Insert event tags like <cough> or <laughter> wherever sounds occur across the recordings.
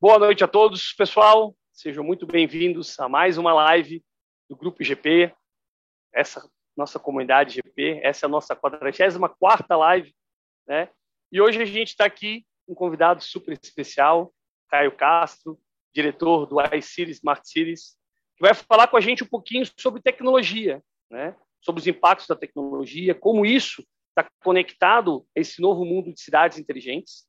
Boa noite a todos, pessoal. Sejam muito bem-vindos a mais uma live do Grupo GP, essa nossa comunidade GP, essa é a nossa 44 live, né? E hoje a gente está aqui com um convidado super especial, Caio Castro, diretor do iCities Smart Cities, que vai falar com a gente um pouquinho sobre tecnologia, né? Sobre os impactos da tecnologia, como isso está conectado a esse novo mundo de cidades inteligentes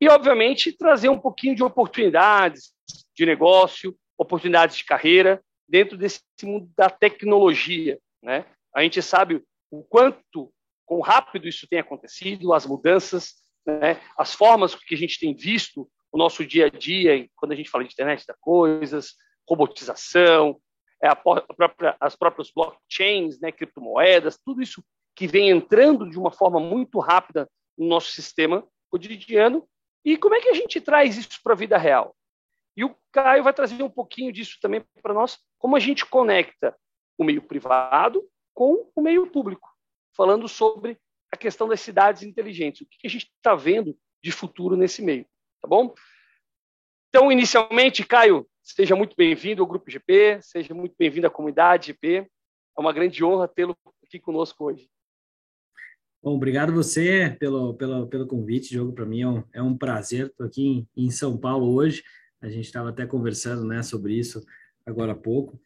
e, obviamente, trazer um pouquinho de oportunidades de negócio, oportunidades de carreira dentro desse mundo da tecnologia. Né? A gente sabe o quanto, quão rápido isso tem acontecido, as mudanças, né? as formas que a gente tem visto o nosso dia a dia, quando a gente fala de internet das coisas, robotização, é própria, as próprias blockchains, né, criptomoedas, tudo isso que vem entrando de uma forma muito rápida no nosso sistema cotidiano e como é que a gente traz isso para a vida real? E o Caio vai trazer um pouquinho disso também para nós, como a gente conecta o meio privado com o meio público, falando sobre a questão das cidades inteligentes, o que a gente está vendo de futuro nesse meio, tá bom? Então, inicialmente, Caio, seja muito bem-vindo ao Grupo GP, seja muito bem-vindo à comunidade GP. É uma grande honra tê-lo aqui conosco hoje. Bom, obrigado você pelo, pelo, pelo convite, jogo para mim é um, é um prazer. Estou aqui em, em, São Paulo hoje. A gente estava até conversando né, sobre isso agora há pouco.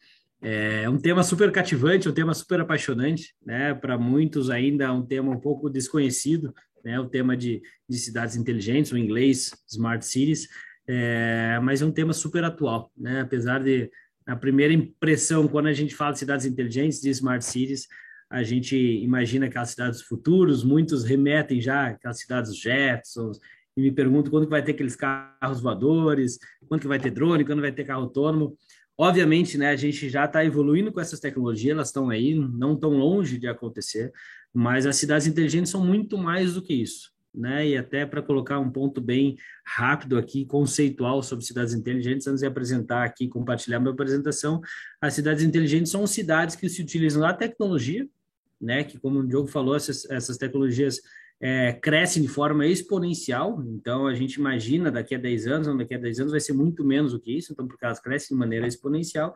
É um tema super cativante, um tema super apaixonante, né? Para muitos ainda é um tema um pouco desconhecido, né? O tema de, de cidades inteligentes, o inglês smart cities, é, mas é um tema super atual, né? Apesar de a primeira impressão quando a gente fala de cidades inteligentes, de smart cities, a gente imagina aquelas cidades futuros, muitos remetem já aquelas cidades Jetsons, e me pergunto quando que vai ter aqueles carros voadores, quando que vai ter drone, quando vai ter carro autônomo. Obviamente, né, a gente já está evoluindo com essas tecnologias, elas estão aí, não tão longe de acontecer, mas as cidades inteligentes são muito mais do que isso. Né? E até para colocar um ponto bem rápido aqui, conceitual sobre cidades inteligentes, antes de apresentar aqui, compartilhar minha apresentação, as cidades inteligentes são cidades que se utilizam da tecnologia, né? Que, como o Diogo falou, essas, essas tecnologias é, crescem de forma exponencial. Então, a gente imagina daqui a 10 anos, ou daqui a 10 anos vai ser muito menos do que isso, então, porque elas crescem de maneira exponencial.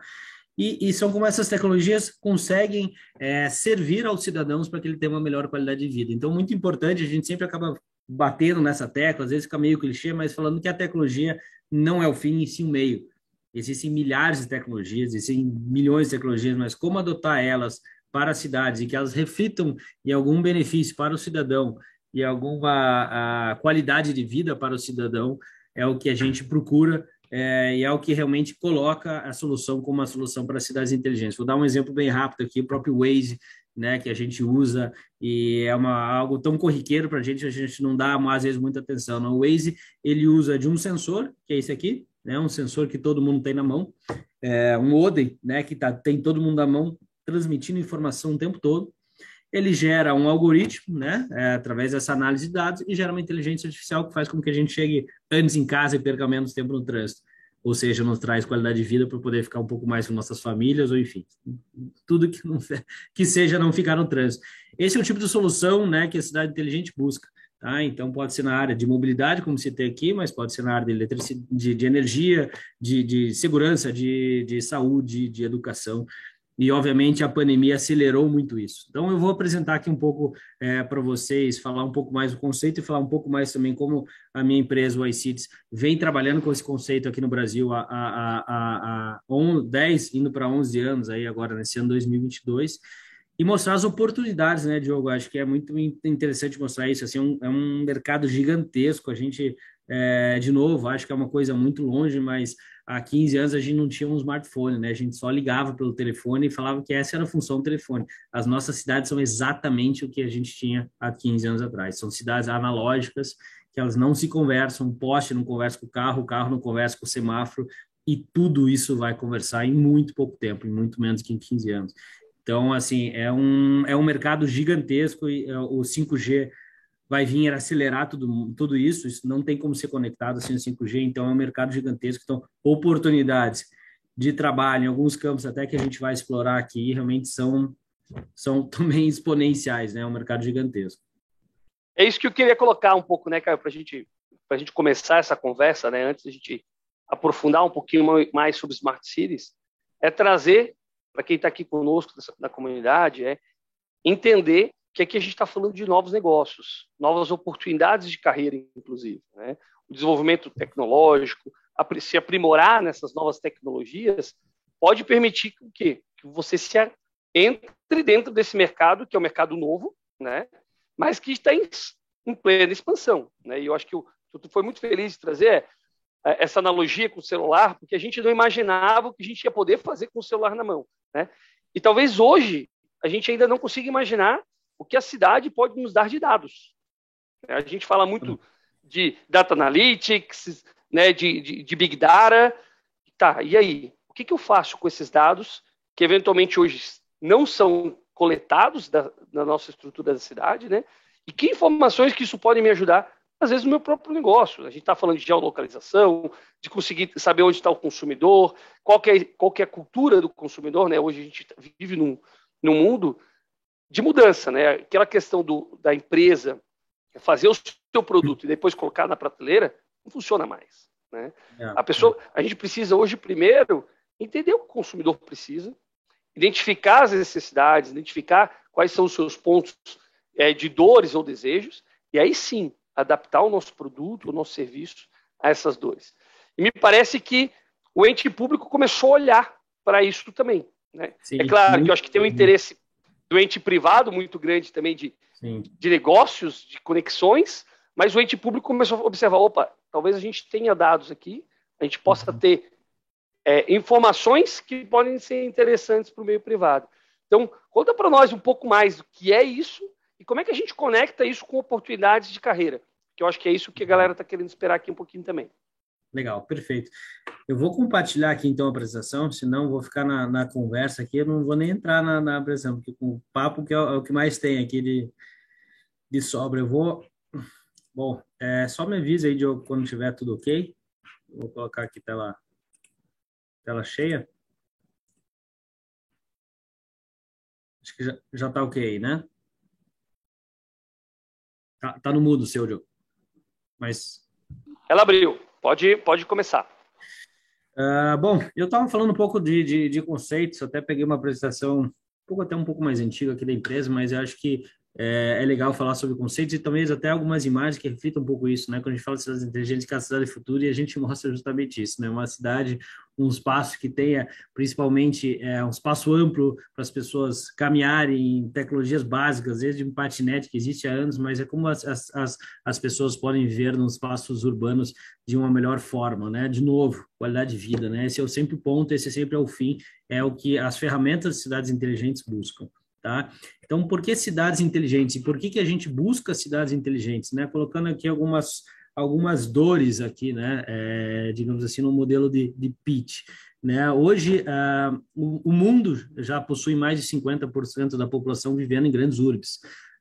E, e são como essas tecnologias conseguem é, servir aos cidadãos para que ele tenha uma melhor qualidade de vida. Então, muito importante, a gente sempre acaba batendo nessa tecla, às vezes fica meio clichê, mas falando que a tecnologia não é o fim, e sim o meio. Existem milhares de tecnologias, existem milhões de tecnologias, mas como adotar elas para as cidades e que elas reflitam em algum benefício para o cidadão e alguma qualidade de vida para o cidadão é o que a gente procura é, e é o que realmente coloca a solução como uma solução para as cidades inteligentes. Vou dar um exemplo bem rápido aqui, o próprio Waze, né, que a gente usa e é uma, algo tão corriqueiro para a gente, a gente não dá às vezes muita atenção. No Waze, ele usa de um sensor, que é esse aqui, né, um sensor que todo mundo tem na mão, é, um modem, né, que tá, tem todo mundo na mão, transmitindo informação o tempo todo. Ele gera um algoritmo, né, é, através dessa análise de dados, e gera uma inteligência artificial que faz com que a gente chegue antes em casa e perca menos tempo no trânsito. Ou seja, nos traz qualidade de vida para poder ficar um pouco mais com nossas famílias, ou enfim, tudo que, não, que seja não ficar no trânsito. Esse é o tipo de solução né, que a cidade inteligente busca. Tá? Então, pode ser na área de mobilidade, como citei aqui, mas pode ser na área de, eletricidade, de, de energia, de, de segurança, de, de saúde, de educação e obviamente a pandemia acelerou muito isso. Então eu vou apresentar aqui um pouco é, para vocês, falar um pouco mais do conceito e falar um pouco mais também como a minha empresa, o iCities, vem trabalhando com esse conceito aqui no Brasil há, há, há, há 10, indo para 11 anos aí agora, nesse ano 2022, e mostrar as oportunidades, né, Diogo? Acho que é muito interessante mostrar isso, assim, é um, é um mercado gigantesco, a gente, é, de novo, acho que é uma coisa muito longe, mas há 15 anos a gente não tinha um smartphone, né? A gente só ligava pelo telefone e falava que essa era a função do telefone. As nossas cidades são exatamente o que a gente tinha há 15 anos atrás. São cidades analógicas que elas não se conversam, o poste não conversa com o carro, o carro não conversa com o semáforo, e tudo isso vai conversar em muito pouco tempo, em muito menos que em 15 anos. Então, assim, é um, é um mercado gigantesco e é, o 5G vai vir acelerar tudo, tudo isso, isso não tem como ser conectado o 5G, então é um mercado gigantesco, então oportunidades de trabalho em alguns campos até que a gente vai explorar aqui realmente são são <laughs> também exponenciais, né? É um mercado gigantesco. É isso que eu queria colocar um pouco, né, Caio, para gente, a gente começar essa conversa, né? Antes a gente aprofundar um pouquinho mais sobre Smart Cities, é trazer, para quem está aqui conosco da comunidade, é entender que aqui a gente está falando de novos negócios, novas oportunidades de carreira, inclusive. Né? O desenvolvimento tecnológico, se aprimorar nessas novas tecnologias, pode permitir que, que você se entre dentro desse mercado, que é o mercado novo, né? mas que está em, em plena expansão. Né? E eu acho que o tu foi muito feliz de trazer é, essa analogia com o celular, porque a gente não imaginava o que a gente ia poder fazer com o celular na mão. Né? E talvez hoje a gente ainda não consiga imaginar o que a cidade pode nos dar de dados. A gente fala muito de data analytics, né, de, de, de big data. Tá, e aí? O que, que eu faço com esses dados que eventualmente hoje não são coletados da, da nossa estrutura da cidade, né? E que informações que isso pode me ajudar, às vezes, no meu próprio negócio. A gente está falando de geolocalização, de conseguir saber onde está o consumidor, qual é, qual é a cultura do consumidor, né? Hoje a gente vive num, num mundo de mudança, né? Aquela questão do, da empresa fazer o seu produto e depois colocar na prateleira não funciona mais, né? É, a pessoa, a gente precisa hoje primeiro entender o que o consumidor precisa, identificar as necessidades, identificar quais são os seus pontos é, de dores ou desejos, e aí sim adaptar o nosso produto, o nosso serviço a essas dores. E me parece que o ente público começou a olhar para isso também. Né? Sim, é claro que eu acho que tem um interesse do ente privado muito grande também de, de negócios, de conexões, mas o ente público começou a observar: opa, talvez a gente tenha dados aqui, a gente possa uhum. ter é, informações que podem ser interessantes para o meio privado. Então, conta para nós um pouco mais do que é isso e como é que a gente conecta isso com oportunidades de carreira, que eu acho que é isso que a galera está querendo esperar aqui um pouquinho também. Legal, perfeito. Eu vou compartilhar aqui então a apresentação, senão vou ficar na, na conversa aqui, eu não vou nem entrar na, na apresentação, porque o papo que é o, é o, que mais tem aqui de, de sobra. Eu vou. Bom, é, só me avisa aí, Diogo, quando tiver tudo ok. Vou colocar aqui tela Tela cheia? Acho que já, está ok, né? Tá, tá no mudo, seu Diogo. Mas. Ela abriu. Pode, pode começar. Uh, bom, eu estava falando um pouco de, de, de, conceitos, até peguei uma apresentação um pouco até um pouco mais antiga aqui da empresa, mas eu acho que é, é, legal falar sobre conceitos e talvez até algumas imagens que reflitam um pouco isso, né? Quando a gente fala de cidades inteligentes, que é a cidade futura, e a gente mostra justamente isso, né? Uma cidade, um espaço que tenha, principalmente, é, um espaço amplo para as pessoas caminharem em tecnologias básicas, desde um patinete que existe há anos, mas é como as, as, as pessoas podem viver nos espaços urbanos de uma melhor forma, né? De novo, qualidade de vida, né? Esse é sempre o ponto, esse sempre é o fim, é o que as ferramentas de cidades inteligentes buscam. Tá? Então, por que cidades inteligentes? E por que, que a gente busca cidades inteligentes? Né? Colocando aqui algumas, algumas dores aqui, né? É, digamos assim, no modelo de, de pitch. Né? Hoje, uh, o, o, mundo já possui mais de 50% da população vivendo em grandes urbes.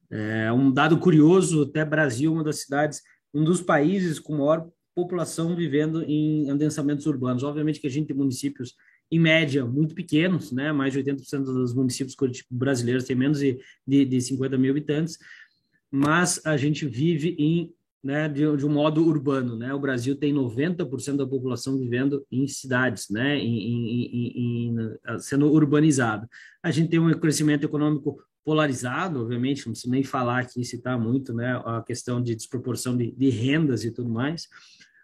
É um dado curioso, até Brasil, uma das cidades, um dos países com maior população vivendo em adensamentos urbanos. Obviamente que a gente tem municípios em média, muito pequenos, né? mais de 80% dos municípios brasileiros têm menos de, de, de 50 mil habitantes, mas a gente vive em né, de, de, um modo urbano, né? O Brasil tem 90% da população vivendo em cidades, né, em, em, em, sendo urbanizado. A gente tem um crescimento econômico polarizado, obviamente, não preciso nem falar aqui, citar muito, né, a questão de desproporção de, de rendas e tudo mais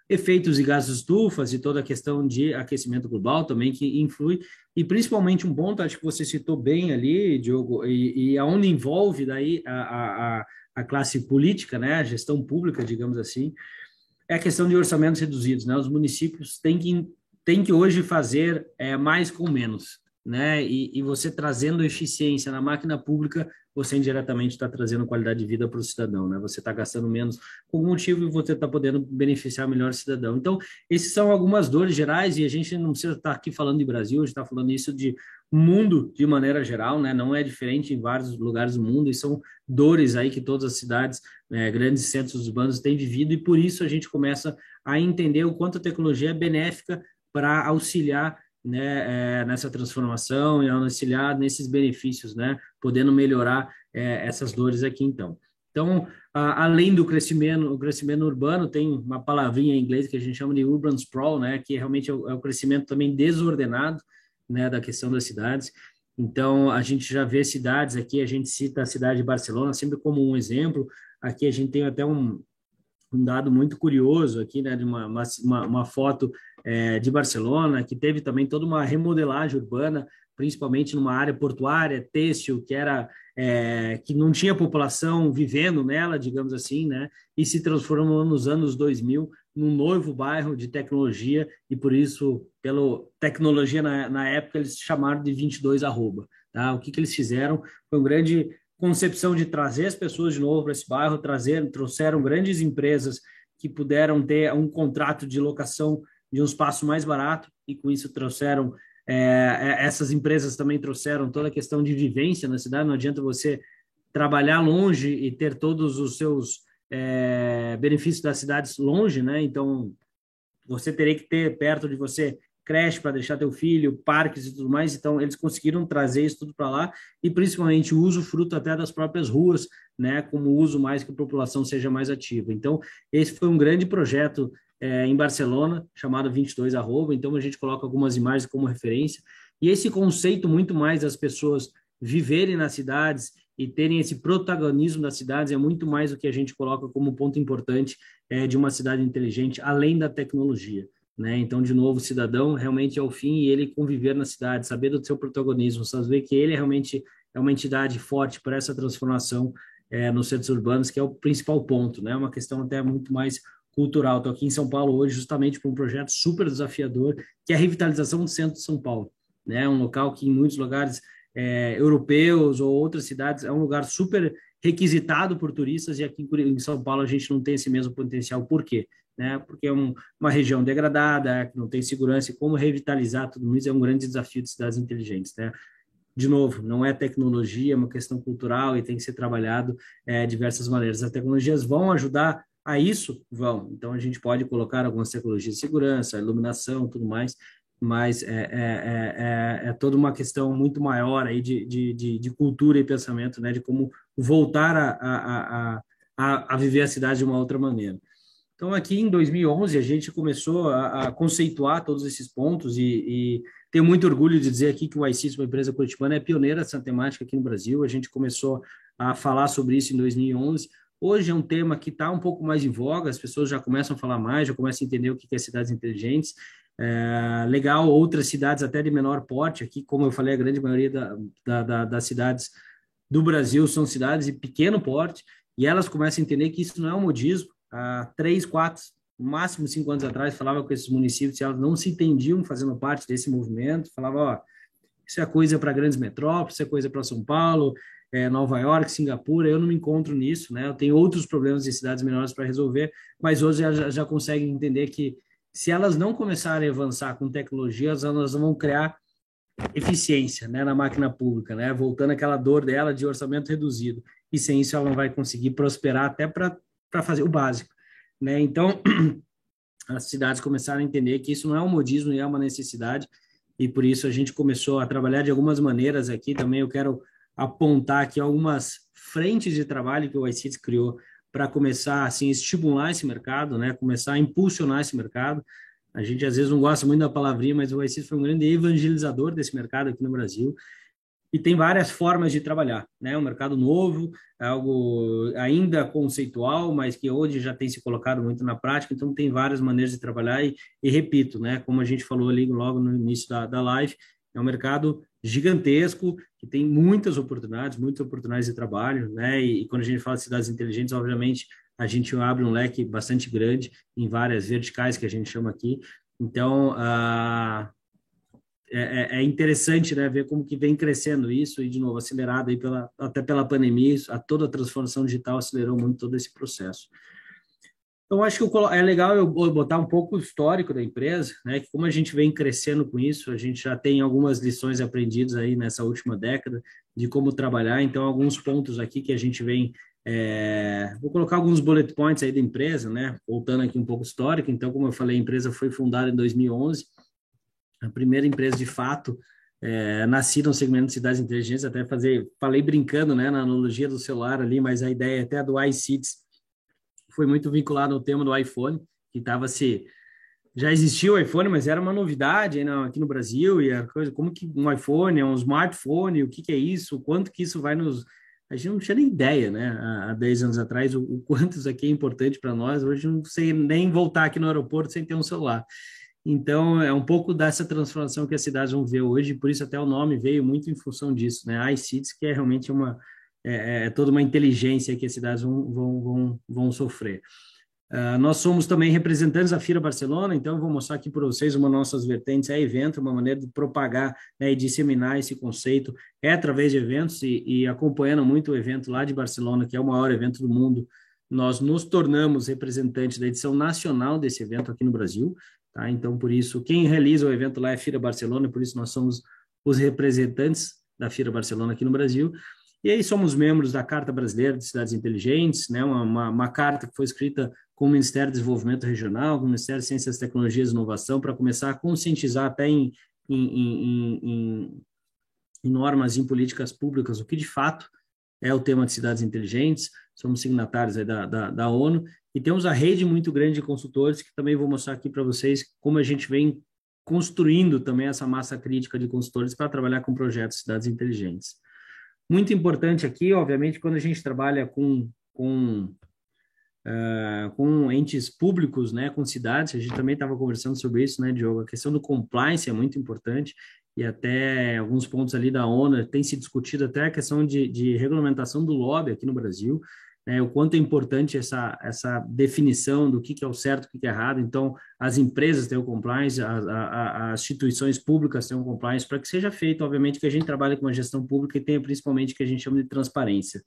efeitos de gases estufas e toda a questão de aquecimento global também que influi, e principalmente um ponto, acho que você citou bem ali, Diogo, e, e aonde envolve daí a, a, a classe política, né, a gestão pública, digamos assim, é a questão de orçamentos reduzidos, né, os municípios têm que, têm que hoje fazer é, mais com menos, né, e, e você trazendo eficiência na máquina pública, você indiretamente está trazendo qualidade de vida para o cidadão, né? Você está gastando menos com motivo e você está podendo beneficiar melhor o cidadão. Então, esses são algumas dores gerais e a gente não precisa estar tá aqui falando de Brasil, a gente está falando isso de mundo de maneira geral, né? Não é diferente em vários lugares do mundo e são dores aí que todas as cidades, né, grandes centros urbanos têm vivido e por isso a gente começa a entender o quanto a tecnologia é benéfica para auxiliar né, é, nessa transformação e auxiliar nesses benefícios, né, podendo melhorar é, essas dores aqui, então. Então, a, além do crescimento, o crescimento urbano, tem uma palavrinha em inglês que a gente chama de urban sprawl, né, que realmente é o, é o crescimento também desordenado, né, da questão das cidades. Então, a gente já vê cidades aqui, a gente cita a cidade de Barcelona sempre como um exemplo. Aqui a gente tem até um, um dado muito curioso aqui, né, de uma, uma, uma foto é, de Barcelona, que teve também toda uma remodelagem urbana, principalmente numa área portuária, têxtil, que era é, que não tinha população vivendo nela, digamos assim, né, e se transformou nos anos 2000 num novo bairro de tecnologia, e por isso, pela tecnologia na, na época, eles chamaram de 22 arroba. Tá? O que, que eles fizeram foi um grande concepção de trazer as pessoas de novo para esse bairro, trazer, trouxeram grandes empresas que puderam ter um contrato de locação de um espaço mais barato e com isso trouxeram é, é, essas empresas também trouxeram toda a questão de vivência na cidade. Não adianta você trabalhar longe e ter todos os seus é, benefícios das cidades longe, né? Então você teria que ter perto de você creche para deixar teu filho, parques e tudo mais. Então, eles conseguiram trazer isso tudo para lá e, principalmente, o uso fruto até das próprias ruas, né, como uso mais que a população seja mais ativa. Então, esse foi um grande projeto é, em Barcelona, chamado 22 Arroba. Então, a gente coloca algumas imagens como referência. E esse conceito, muito mais das pessoas viverem nas cidades e terem esse protagonismo das cidades, é muito mais o que a gente coloca como ponto importante é, de uma cidade inteligente, além da tecnologia. Né? Então, de novo, o cidadão realmente é o fim e ele conviver na cidade, saber do seu protagonismo, saber que ele realmente é uma entidade forte para essa transformação é, nos centros urbanos, que é o principal ponto, né? Uma questão até muito mais cultural. Estou aqui em São Paulo hoje justamente para um projeto super desafiador, que é a revitalização do centro de São Paulo, né? Um local que em muitos lugares é, europeus ou outras cidades é um lugar super requisitado por turistas e aqui em São Paulo a gente não tem esse mesmo potencial. Por quê? né? Porque é um, uma região degradada, que não tem segurança, e como revitalizar tudo isso é um grande desafio de cidades inteligentes, né? De novo, não é tecnologia, é uma questão cultural e tem que ser trabalhado é, diversas maneiras. As tecnologias vão ajudar a isso? Vão. Então, a gente pode colocar algumas tecnologias de segurança, iluminação, tudo mais, mas é, é, é, é, toda uma questão muito maior aí de, de, de, cultura e pensamento, né? De como voltar a, a, a, a viver a cidade de uma outra maneira. Então, aqui em 2011, a gente começou a, a conceituar todos esses pontos e, e, tenho muito orgulho de dizer aqui que o ICIS, uma empresa curitibana, é pioneira nessa temática aqui no Brasil. A gente começou a falar sobre isso em 2011. Hoje é um tema que está um pouco mais em voga, as pessoas já começam a falar mais, já começam a entender o que é cidades inteligentes. É, legal, outras cidades até de menor porte, aqui, como eu falei, a grande maioria da, da, da, das cidades do Brasil são cidades de pequeno porte, e elas começam a entender que isso não é um modismo, há três, quatro, máximo cinco anos atrás, falava com esses municípios e elas não se entendiam fazendo parte desse movimento, falava, ó, isso é coisa para grandes metrópoles, isso é coisa para São Paulo, é, Nova York, Singapura, eu não me encontro nisso, né? Eu tenho outros problemas em cidades menores para resolver, mas hoje já, já conseguem entender que se elas não começarem a avançar com tecnologias, elas vão criar eficiência né, na máquina pública, né? Voltando àquela dor dela de orçamento reduzido. E sem isso ela não vai conseguir prosperar até para fazer o básico. Né? Então, <clears throat> as cidades começaram a entender que isso não é um modismo, é uma necessidade, e por isso a gente começou a trabalhar de algumas maneiras aqui. Também eu quero apontar aqui algumas frentes de trabalho que o iCities criou para começar assim estimular esse mercado, né? Começar a impulsionar esse mercado. A gente às vezes não gosta muito da palavrinha, mas o iCities foi um grande evangelizador desse mercado aqui no Brasil e tem várias formas de trabalhar, né? Um mercado novo, algo ainda conceitual, mas que hoje já tem se colocado muito na prática, então tem várias maneiras de trabalhar e, e repito, né? Como a gente falou ali logo no início da, da live, é um mercado gigantesco que tem muitas oportunidades, muitas oportunidades de trabalho, né? E, e quando a gente fala de cidades inteligentes, obviamente a gente abre um leque bastante grande em várias verticais que a gente chama aqui. Então, uh, é, é, interessante né, ver como que vem crescendo isso e de novo acelerado aí pela até pela pandemia a toda a transformação digital acelerou muito todo esse processo então acho que é legal eu botar um pouco o histórico da empresa né que como a gente vem crescendo com isso a gente já tem algumas lições aprendidas aí nessa última década de como trabalhar. Então alguns pontos aqui que a gente vem é, vou colocar alguns bullet points aí da empresa né voltando aqui um pouco histórico. Então como eu falei a empresa foi fundada em 2011 a primeira empresa de fato é, nasci no segmento de cidades inteligentes, até fazer, falei brincando, né, na analogia do celular ali, mas a ideia até do iCities foi muito vinculado ao tema do iPhone, que estava se já existia o iPhone, mas era uma novidade né, aqui no Brasil e a coisa, como que um iPhone é um smartphone, o que, que é isso, quanto que isso vai nos a gente não tinha nem ideia, né? Há 10 anos atrás, o, o quanto isso aqui é importante para nós. Hoje não sei nem voltar aqui no aeroporto sem ter um celular. Então, é um pouco dessa transformação que as cidades vão ver hoje, por isso até o nome veio muito em função disso, né? iCities, que é realmente uma, é, é toda uma inteligência que as cidades vão, vão, vão, vão sofrer. Uh, nós somos também representantes da Fira Barcelona, então vou mostrar aqui para vocês uma nossas vertentes, é evento, uma maneira de propagar né, e disseminar esse conceito, é através de eventos e, e, acompanhando muito o evento lá de Barcelona, que é o maior evento do mundo, nós nos tornamos representantes da edição nacional desse evento aqui no Brasil, tá? Então, por isso, quem realiza o evento lá é a Fira Barcelona, por isso nós somos os representantes da Fira Barcelona aqui no Brasil, e aí somos membros da Carta Brasileira de Cidades Inteligentes, né, uma, uma, uma, carta que foi escrita com o Ministério do Desenvolvimento Regional, com o Ministério de Ciências, Tecnologias e Inovação, para começar a conscientizar até em, em, em, em, normas em políticas públicas o que de fato é o tema de cidades inteligentes. Somos signatários da, da, da ONU e temos a rede muito grande de consultores que também vou mostrar aqui para vocês como a gente vem construindo também essa massa crítica de consultores para trabalhar com projetos de cidades inteligentes. Muito importante aqui, obviamente, quando a gente trabalha com, com, uh, com entes públicos, né, com cidades, a gente também estava conversando sobre isso, né, Diogo? A questão do compliance é muito importante e até alguns pontos ali da ONU tem se discutido até a questão de, de regulamentação do lobby aqui no Brasil né, o quanto é importante essa, essa definição do que, que é o certo, o que, que é errado. Então, as empresas têm o compliance, a, a, as instituições públicas têm o compliance, para que seja feito, obviamente, que a gente trabalhe com a gestão pública e tenha principalmente o que a gente chama de transparência.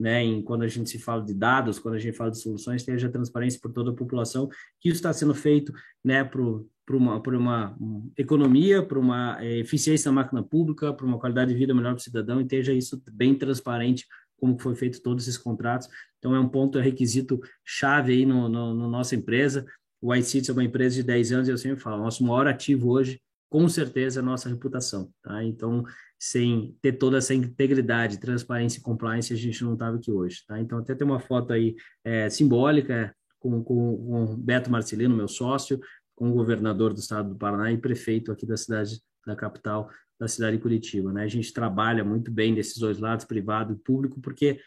Né, em, quando a gente se fala de dados, quando a gente fala de soluções, tenha transparência por toda a população, que isso está sendo feito né, por uma, por uma economia, por uma é, eficiência na máquina pública, por uma qualidade de vida melhor para o cidadão, e esteja isso bem transparente como foi feito todos esses contratos. Então, é um ponto, é requisito chave aí no, no, no nossa empresa. O iCity é uma empresa de 10 anos e eu sempre falo, nosso maior ativo hoje, com certeza, é a nossa reputação. Tá? Então, sem ter toda essa integridade, transparência e compliance, a gente não estava aqui hoje. Tá? Então, até tem uma foto aí é, simbólica com, com, com Beto Marcelino, meu sócio, com o governador do estado do Paraná e prefeito aqui da cidade da capital, da cidade de Curitiba. Né? A gente trabalha muito bem desses dois lados, privado e público, porque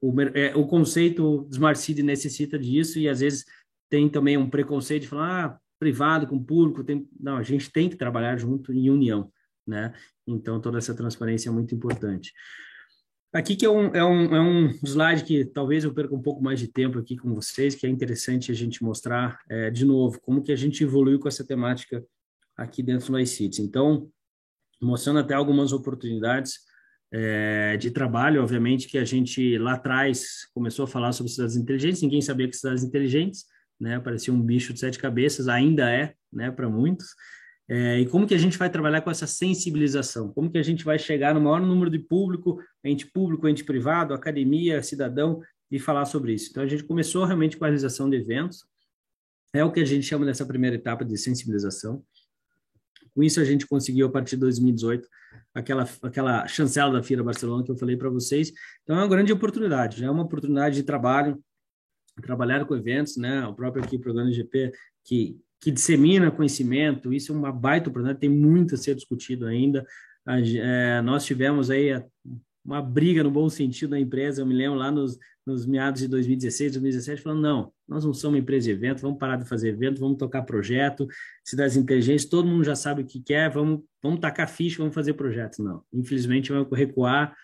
o, é, o conceito Smart City necessita disso e às vezes tem também um preconceito de falar ah, privado com público. Tem... Não, a gente tem que trabalhar junto em união. Né? Então, toda essa transparência é muito importante. Aqui que é um, é, um, é um slide que talvez eu perca um pouco mais de tempo aqui com vocês, que é interessante a gente mostrar é, de novo como que a gente evoluiu com essa temática aqui dentro do iCities. Então, mostrando até algumas oportunidades é, de trabalho, obviamente, que a gente lá atrás começou a falar sobre cidades inteligentes, ninguém sabia que cidades inteligentes, né, parecia um bicho de sete cabeças, ainda é, né, para muitos, é, e como que a gente vai trabalhar com essa sensibilização? Como que a gente vai chegar no maior número de público, ente público, ente privado, academia, cidadão, e falar sobre isso? Então, a gente começou realmente com a realização de eventos, é o que a gente chama dessa primeira etapa de sensibilização. Com isso, a gente conseguiu, a partir de 2018, aquela, aquela chancela da Fira Barcelona que eu falei para vocês. Então, é uma grande oportunidade, já é uma oportunidade de trabalho, trabalhar com eventos, né? O próprio aqui, programa GP, que, que dissemina conhecimento, isso é uma baita oportunidade, tem muito a ser discutido ainda. A, é, nós tivemos aí uma briga no bom sentido da empresa, eu me lembro lá nos, nos meados de 2016, 2017, falando, não, nós não somos empresa de evento, vamos parar de fazer evento, vamos tocar projeto, cidades inteligentes, todo mundo já sabe o que quer, vamos, vamos tacar ficha, vamos fazer projetos. Não, infelizmente vai recuar,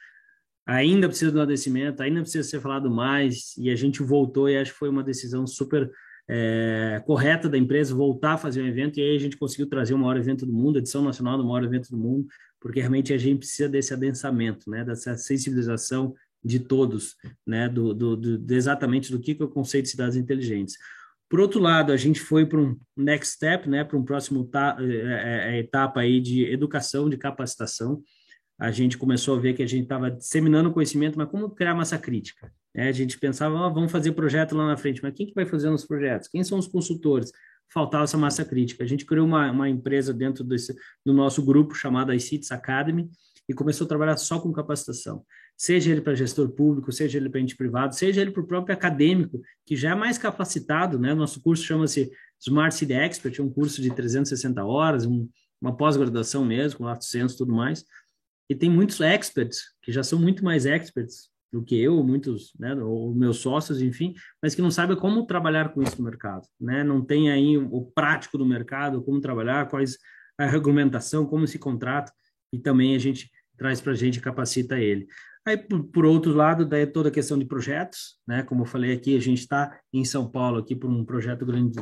ainda precisa do agradecimento, ainda precisa ser falado mais, e a gente voltou e acho que foi uma decisão super é, correta da empresa voltar a fazer um evento, e aí a gente conseguiu trazer o maior evento do mundo, edição nacional do maior evento do mundo, porque realmente a gente precisa desse adensamento, né, dessa sensibilização de todos, né, do, do, do exatamente do que, é o conceito de cidades inteligentes. Por outro lado, a gente foi para um next step, né, para um próximo é, é, é, etapa aí de educação, de capacitação. A gente começou a ver que a gente estava disseminando conhecimento, mas como criar massa crítica? É, a gente pensava, vamos fazer projeto lá na frente, mas quem que vai fazer os projetos? Quem são os consultores? faltava essa massa crítica. A gente criou uma, uma empresa dentro desse, do nosso grupo chamada iCities Academy e começou a trabalhar só com capacitação. Seja ele para gestor público, seja ele para ente privado, seja ele para o próprio acadêmico, que já é mais capacitado, né? Nosso curso chama-se Smart City Expert, é um curso de 360 horas, um, uma pós-graduação mesmo, com lato senso e tudo mais. E tem muitos experts, que já são muito mais experts do que eu, muitos, né, ou meus sócios, enfim, mas que não sabem como trabalhar com isso no mercado, né? Não tem aí o prático do mercado, como trabalhar, quais a regulamentação, como se contrata, e também a gente traz para a gente capacita ele. Aí, por, por, outro lado, daí toda a questão de projetos, né? Como eu falei aqui, a gente está em São Paulo aqui por um projeto grande,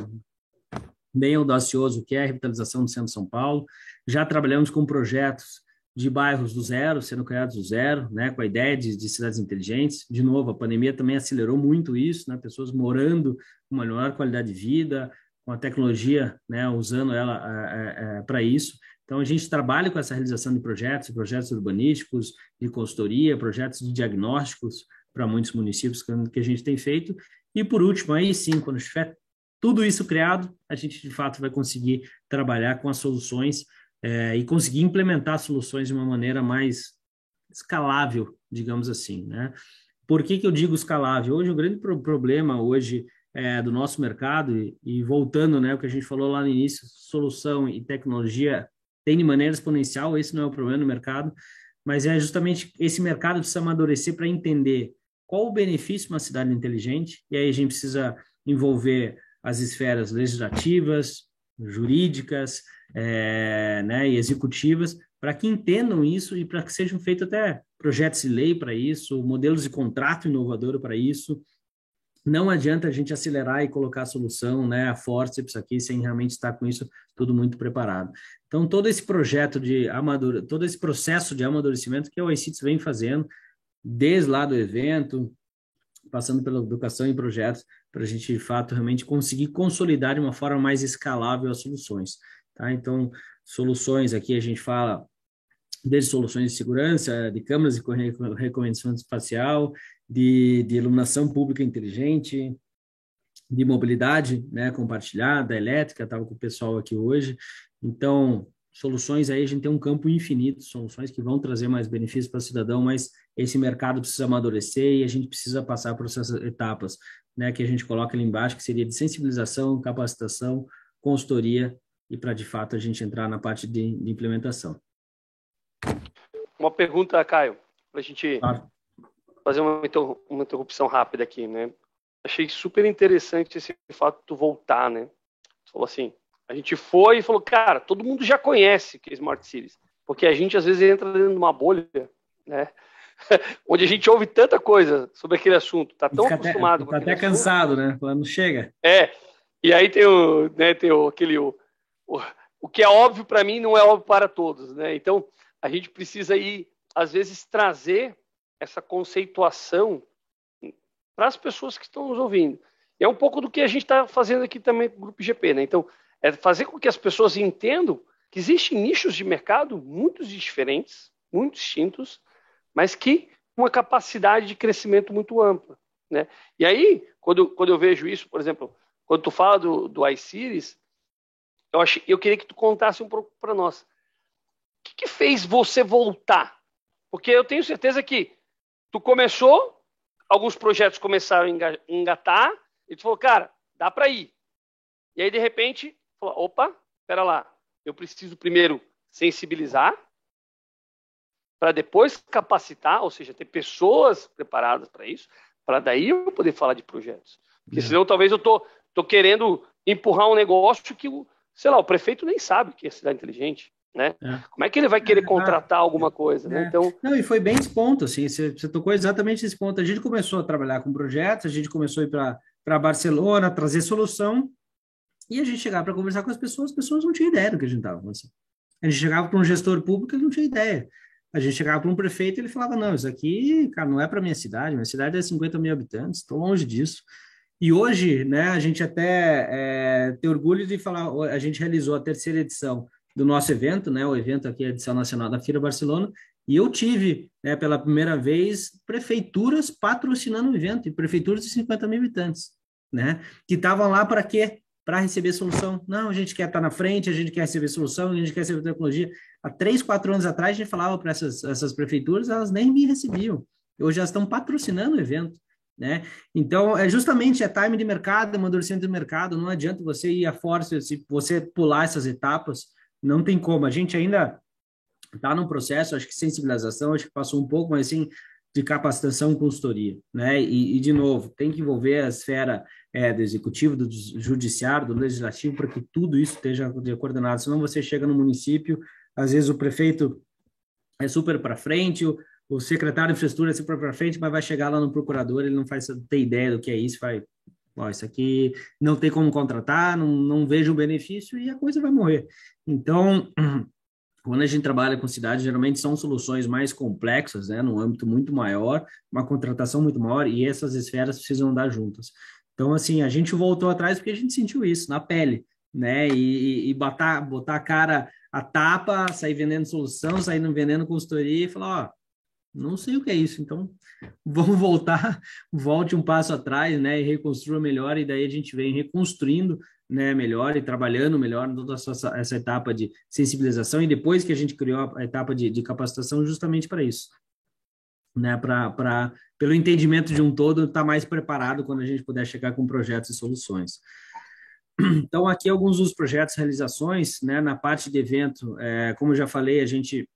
bem audacioso, que é a revitalização do centro de São Paulo. Já trabalhamos com projetos de bairros do zero, sendo criados do zero, né, com a ideia de, de, cidades inteligentes. De novo, a pandemia também acelerou muito isso, né, pessoas morando com uma melhor qualidade de vida, com a tecnologia, né, usando ela é, é, para isso. Então, a gente trabalha com essa realização de projetos, projetos urbanísticos, de consultoria, projetos de diagnósticos para muitos municípios que a gente tem feito. E, por último, aí sim, quando estiver tudo isso criado, a gente, de fato, vai conseguir trabalhar com as soluções é, e conseguir implementar soluções de uma maneira mais escalável, digamos assim, né? Por que, que eu digo escalável? Hoje, o grande pro problema hoje é, do nosso mercado, e, e voltando né, o que a gente falou lá no início, solução e tecnologia tem de maneira exponencial, esse não é o problema no mercado, mas é justamente esse mercado precisa amadurecer para entender qual o benefício de uma cidade inteligente, e aí a gente precisa envolver as esferas legislativas, jurídicas, é, né, e executivas, para que entendam isso e para que sejam feitos até projetos de lei para isso, modelos de contrato inovador para isso. Não adianta a gente acelerar e colocar a solução, né, a forceps aqui, sem realmente estar com isso tudo muito preparado. Então, todo esse projeto de amadure... todo esse processo de amadurecimento que o iCities vem fazendo, desde lá do evento, passando pela educação em projetos, para a gente, de fato, realmente conseguir consolidar de uma forma mais escalável as soluções. Tá? Então, soluções aqui a gente fala desde soluções de segurança, de câmeras de reconhecimento espacial, de, de iluminação pública inteligente, de mobilidade né, compartilhada, elétrica, estava com o pessoal aqui hoje. Então, soluções aí, a gente tem um campo infinito, soluções que vão trazer mais benefícios para o cidadão, mas esse mercado precisa amadurecer e a gente precisa passar por essas etapas, né, que a gente coloca ali embaixo, que seria de sensibilização, capacitação, consultoria e para de fato a gente entrar na parte de, de implementação. Uma pergunta, Caio, para a gente claro. Fazer uma, uma interrupção rápida aqui, né? Achei super interessante esse fato de voltar, né? Tu falou assim, a gente foi e falou, cara, todo mundo já conhece que é Smart Cities, porque a gente às vezes entra dentro de uma bolha, né? <laughs> Onde a gente ouve tanta coisa sobre aquele assunto, tá tão acostumado. Até, tá até cansado, né? Falando, chega. É. E aí tem o, né, tem o, aquele o, o, o que é óbvio para mim não é óbvio para todos, né? Então, a gente precisa ir, às vezes, trazer essa conceituação para as pessoas que estão nos ouvindo. E é um pouco do que a gente está fazendo aqui também no Grupo GP, né? Então, é fazer com que as pessoas entendam que existem nichos de mercado muito diferentes, muito distintos, mas que uma capacidade de crescimento muito ampla, né? E aí, quando, quando eu vejo isso, por exemplo, quando tu fala do, do iSeries, eu, eu queria que tu contasse um pouco para nós. O que, que fez você voltar? Porque eu tenho certeza que tu começou, alguns projetos começaram a engatar, e tu falou, cara, dá para ir. E aí, de repente, falou, opa, espera lá, eu preciso primeiro sensibilizar, para depois capacitar, ou seja, ter pessoas preparadas para isso, para daí eu poder falar de projetos. Porque é. senão talvez eu tô, tô querendo empurrar um negócio que sei lá, o prefeito nem sabe que é cidade inteligente. Né? É. Como é que ele vai querer é. contratar alguma coisa? Né? É. Então... Não, e foi bem esse ponto, assim, você, você, tocou exatamente esse ponto. A gente começou a trabalhar com projetos, a gente começou a ir para Barcelona, trazer solução, e a gente chegava para conversar com as pessoas, as pessoas não tinham ideia do que a gente estava fazendo. A gente chegava para um gestor público, ele não tinha ideia. A gente chegava para um prefeito e ele falava: Não, isso aqui, cara, não é para minha cidade, minha cidade é 50 mil habitantes, estou longe disso. E hoje, né, a gente até é, tem orgulho de falar, a gente realizou a terceira edição do nosso evento, né, o evento aqui, a edição nacional da Feira Barcelona, e eu tive, né, pela primeira vez, prefeituras patrocinando o evento, e prefeituras de 50 mil habitantes, né, que estavam lá para quê? para receber solução. Não, a gente quer estar na frente, a gente quer receber solução, a gente quer receber tecnologia. Há três, quatro anos atrás, a gente falava para essas, essas prefeituras, elas nem me recebiam. Hoje elas estão patrocinando o evento. Né? Então, é justamente é time de mercado, amadurecimento de mercado. Não adianta você ir a força, se você pular essas etapas, não tem como. A gente ainda está num processo, acho que sensibilização, acho que passou um pouco, mas assim, de capacitação consultoria, né? E, e, de novo, tem que envolver a esfera é, do executivo, do judiciário, do legislativo, para que tudo isso esteja coordenado. Senão você chega no município, às vezes o prefeito é super para frente, o, o secretário de infraestrutura é super para frente, mas vai chegar lá no procurador, ele não faz ter ideia do que é isso, vai, ó, isso aqui não tem como contratar, não, não vejo o benefício e a coisa vai morrer. Então, <clears throat> quando a gente trabalha com cidades, geralmente são soluções mais complexas, né, num âmbito muito maior, uma contratação muito maior, e essas esferas precisam andar juntas. Então, assim, a gente voltou atrás porque a gente sentiu isso na pele, né, e, e botar, botar a cara a tapa, sair vendendo solução, sair vendendo consultoria e falar, ó, não sei o que é isso, então <laughs> vamos voltar, volte um passo atrás, né, e reconstrua melhor, e daí a gente vem reconstruindo né, melhor e trabalhando melhor toda essa, essa etapa de sensibilização e depois que a gente criou a etapa de, de capacitação justamente para isso, né, para pelo entendimento de um todo estar tá mais preparado quando a gente puder chegar com projetos e soluções. <clears throat> Então aqui alguns dos projetos, realizações, né, na parte de evento, é, como eu já falei, a gente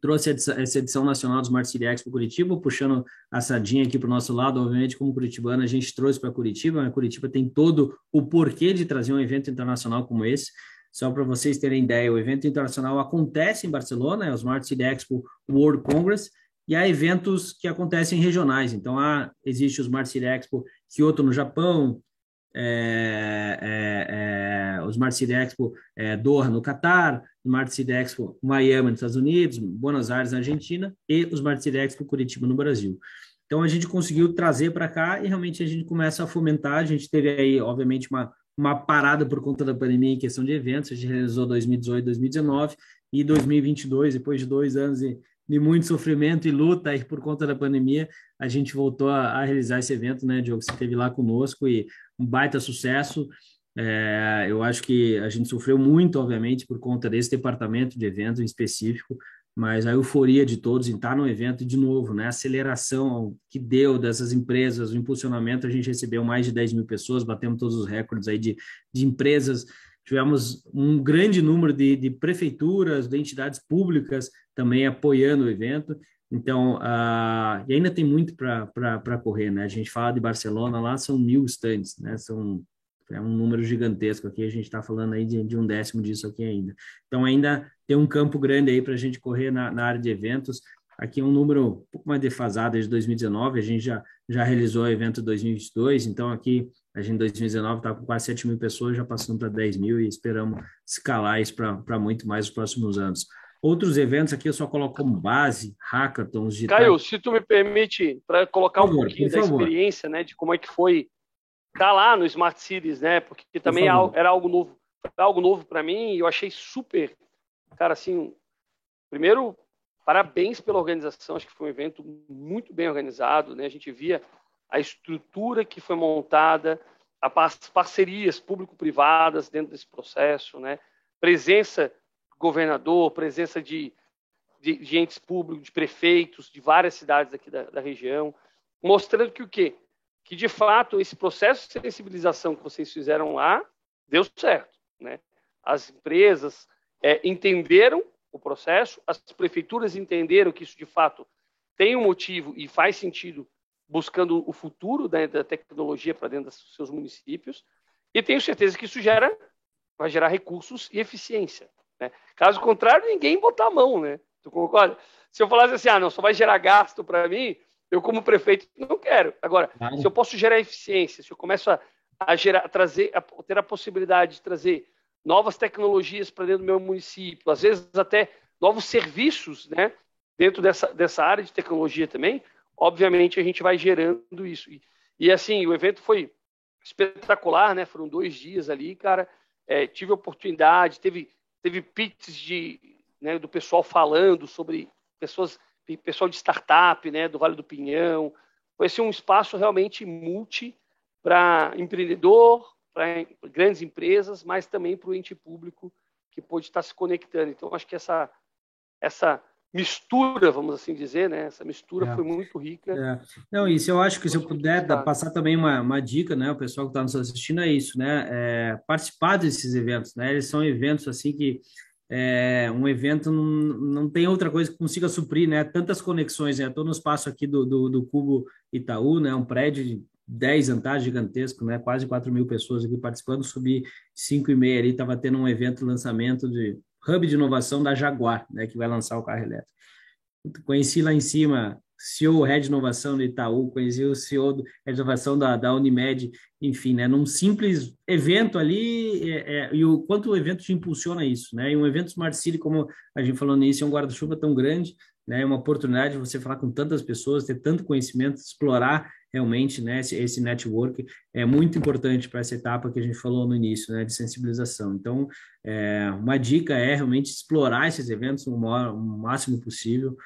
trouxe essa edição nacional do Smart City Expo Curitiba, puxando a sardinha aqui para o nosso lado, obviamente, como curitibano, a gente trouxe para Curitiba, né? Curitiba tem todo o porquê de trazer um evento internacional como esse, só para vocês terem ideia, o evento internacional acontece em Barcelona, é o Smart City Expo World Congress, e há eventos que acontecem regionais, então há, existe o Smart City Expo Kyoto no Japão, é, é, é, o Smart City Expo é, Doha no Catar, Smart City Expo Miami nos Estados Unidos, Buenos Aires na Argentina e o Smart City Expo Curitiba no Brasil. Então a gente conseguiu trazer para cá e realmente a gente começa a fomentar. A gente teve aí, obviamente, uma, uma parada por conta da pandemia em questão de eventos. A gente realizou 2018, 2019 e 2022, depois de dois anos de, de muito sofrimento e luta aí por conta da pandemia, a gente voltou a, a realizar esse evento, né, Diogo? Você esteve lá conosco e um baita sucesso. É, eu acho que a gente sofreu muito, obviamente, por conta desse departamento de evento em específico, mas a euforia de todos em estar no evento de novo, né? A aceleração que deu dessas empresas, o impulsionamento, a gente recebeu mais de 10 mil pessoas, batemos todos os recordes aí de, de empresas, tivemos um grande número de, de prefeituras, de entidades públicas também apoiando o evento. Então, uh, e ainda tem muito para correr, né? A gente fala de Barcelona, lá são mil estantes, né? São é um número gigantesco aqui, a gente está falando aí de, de, um décimo disso aqui ainda. Então, ainda tem um campo grande aí para a gente correr na, na, área de eventos. Aqui é um número um pouco mais defasado de 2019, a gente já, já realizou o evento 2022, então aqui a gente em 2019 está com quase 7 mil pessoas, já passando para 10 mil e esperamos escalar isso para muito mais nos próximos anos. Outros eventos aqui eu só coloco como base, hackathons de. Caio, se tu me permite, para colocar favor, um pouquinho da experiência, né, de como é que foi tá lá no Smart Cities, né? Porque também era algo novo, algo novo para mim e eu achei super, cara, assim, primeiro parabéns pela organização, acho que foi um evento muito bem organizado, né? A gente via a estrutura que foi montada, as parcerias público-privadas dentro desse processo, né? Presença governador, presença de, de, de entes públicos, de prefeitos de várias cidades aqui da, da região, mostrando que o quê? que de fato esse processo de sensibilização que vocês fizeram lá deu certo, né? As empresas é, entenderam o processo, as prefeituras entenderam que isso de fato tem um motivo e faz sentido buscando o futuro da, da tecnologia para dentro dos seus municípios e tenho certeza que isso gera vai gerar recursos e eficiência. Né? Caso contrário, ninguém botar a mão, né? Tu concorda? Se eu falasse assim, ah, não, só vai gerar gasto para mim, eu, como prefeito, não quero. Agora, claro. se eu posso gerar eficiência, se eu começo a, a gerar, a trazer, a ter a possibilidade de trazer novas tecnologias para dentro do meu município, às vezes até novos serviços, né, dentro dessa, dessa área de tecnologia também, obviamente a gente vai gerando isso. E, e assim, o evento foi espetacular, né? Foram dois dias ali, cara. É, tive oportunidade, teve, teve pits de, né, do pessoal falando sobre pessoas pessoal de startup, né, do Vale do Pinhão. Foi assim, um espaço realmente multi para empreendedor, para grandes empresas, mas também para o ente público que pode estar se conectando. Então, acho que essa, essa mistura, vamos assim dizer, né? Essa mistura é. foi muito rica. É. Não, isso eu acho que se eu puder passar também uma, uma dica, né? O pessoal que está nos assistindo é isso, né? É participar desses eventos, né? Eles são eventos assim que é, um evento não, não tem outra coisa que consiga suprir, né? Tantas conexões, né? Estou no espaço aqui do, do, do, Cubo Itaú, né? Um prédio de 10 andares gigantesco, né? Quase 4 mil pessoas aqui participando. Subi 5 e meia ali, estava tendo um evento lançamento de hub de inovação da Jaguar, né? Que vai lançar o carro elétrico. Conheci lá em cima CEO Head de Inovação do Itaú, conheci o CEO de Inovação da, da Unimed, enfim, né, num simples evento ali, é, é, e o quanto o evento te impulsiona isso, né, e um evento Smart City, como a gente falou no início, é um guarda-chuva tão grande, né, é uma oportunidade de você falar com tantas pessoas, ter tanto conhecimento, explorar realmente, né, esse, network é muito importante para essa etapa que a gente falou no início, né, de sensibilização. Então, é, uma dica é realmente explorar esses eventos o, maior, o máximo possível,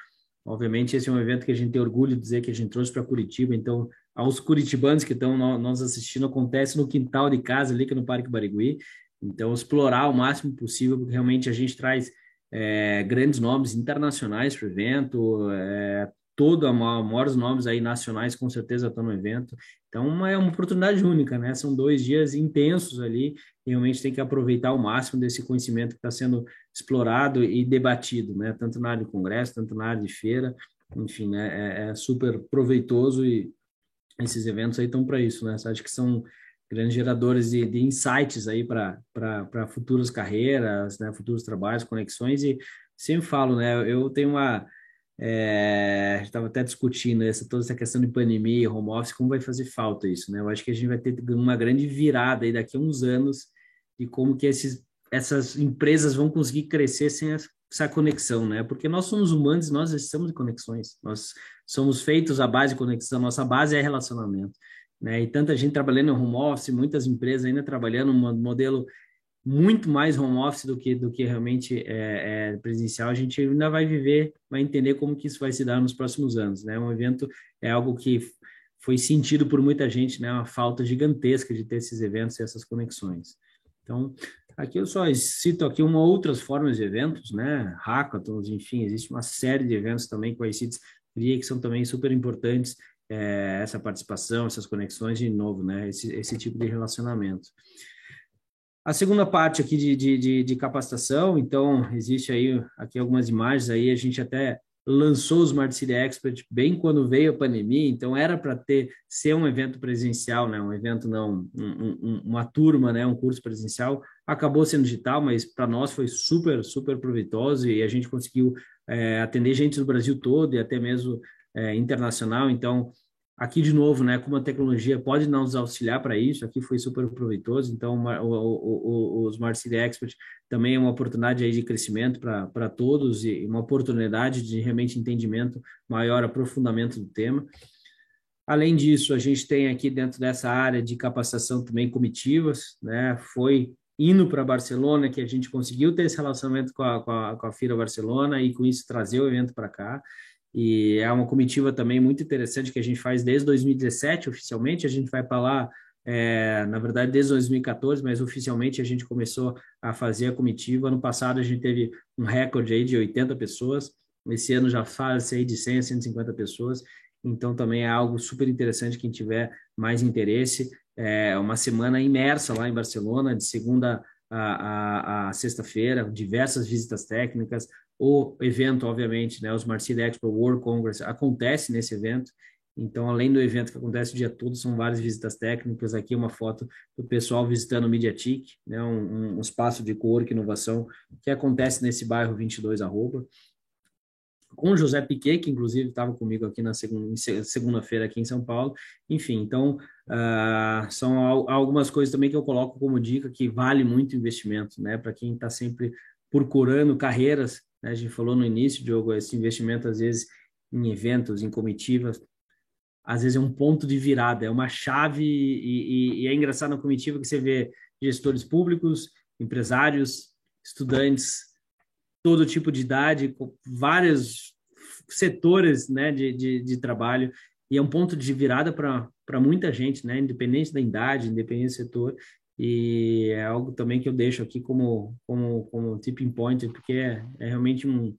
Obviamente, esse é um evento que a gente tem orgulho de dizer que a gente trouxe para Curitiba. Então, aos curitibanos que estão nos assistindo, acontece no quintal de casa, ali que é no Parque Barigui. Então, explorar o máximo possível, porque realmente a gente traz é, grandes nomes internacionais para o evento, é, todo, maiores nomes aí nacionais com certeza estão no evento. Então, é uma oportunidade única, né? São dois dias intensos ali, realmente tem que aproveitar o máximo desse conhecimento que está sendo explorado e debatido, né? Tanto na área de congresso, tanto na área de feira, enfim, né? É, é super proveitoso e esses eventos aí estão para isso, né? Acho que são grandes geradores de, de insights aí para futuras carreiras, né? Futuros trabalhos, conexões e sempre falo, né? Eu tenho uma é, estava até discutindo essa, toda essa questão de pandemia, home office, como vai fazer falta isso, né? Eu acho que a gente vai ter uma grande virada aí daqui a uns anos de como que esses, essas empresas vão conseguir crescer sem essa conexão, né? Porque nós somos humanos, nós estamos em conexões, nós somos feitos à base de conexão, nossa base é relacionamento, né? E tanta gente trabalhando em home office, muitas empresas ainda trabalhando um modelo muito mais home office do que do que realmente é, é, presencial, a gente ainda vai viver, vai entender como que isso vai se dar nos próximos anos, né? Um evento é algo que foi sentido por muita gente, né? Uma falta gigantesca de ter esses eventos e essas conexões. Então, aqui eu só cito aqui uma outras formas de eventos, né? Hackathons, enfim, existe uma série de eventos também conhecidos que são também super importantes é, essa participação, essas conexões de novo, né? Esse, esse tipo de relacionamento. A segunda parte aqui de, de, de, de, capacitação, então, existe aí aqui algumas imagens aí, a gente até lançou os Smart City Expert bem quando veio a pandemia, então era para ter ser um evento presencial, né, um evento não, um, um, uma turma, né, um curso presencial, acabou sendo digital, mas para nós foi super, super proveitoso e a gente conseguiu é, atender gente do Brasil todo e até mesmo é, internacional, então Aqui, de novo, né, como a tecnologia pode nos auxiliar para isso, aqui foi super proveitoso. Então, o, o, o, Smart City Expert também é uma oportunidade aí de crescimento para todos e uma oportunidade de realmente entendimento maior, aprofundamento do tema. Além disso, a gente tem aqui dentro dessa área de capacitação também comitivas, né? Foi indo para Barcelona que a gente conseguiu ter esse relacionamento com a, com a, com a FIRA Barcelona e com isso trazer o evento para cá. E é uma comitiva também muito interessante que a gente faz desde 2017, oficialmente. A gente vai para lá, é, na verdade, desde 2014, mas oficialmente a gente começou a fazer a comitiva. Ano passado a gente teve um recorde aí de 80 pessoas. Esse ano já faz aí de 100 a 150 pessoas. Então também é algo super interessante quem tiver mais interesse. É uma semana imersa lá em Barcelona, de segunda a, a, a sexta-feira, diversas visitas técnicas, o evento, obviamente, né, os Marcid Expo World Congress acontece nesse evento. Então, além do evento que acontece o dia todo, são várias visitas técnicas. Aqui uma foto do pessoal visitando o Mediatic, né, um, um espaço de co-work e inovação que acontece nesse bairro 22 arroba. Com o José Piquet, que inclusive estava comigo aqui na segunda-feira aqui em São Paulo. Enfim, então, uh, são algumas coisas também que eu coloco como dica que vale muito investimento, né? Para quem está sempre procurando carreiras né? A gente falou no início, Diogo, esse investimento, às vezes, em eventos, em comitivas, às vezes é um ponto de virada, é uma chave, e, e, e é engraçado na comitiva que você vê gestores públicos, empresários, estudantes, todo tipo de idade, vários setores né, de, de, de trabalho, e é um ponto de virada para muita gente, né, independente da idade, independente do setor, e é algo também que eu deixo aqui como como como tipping point porque é, é realmente um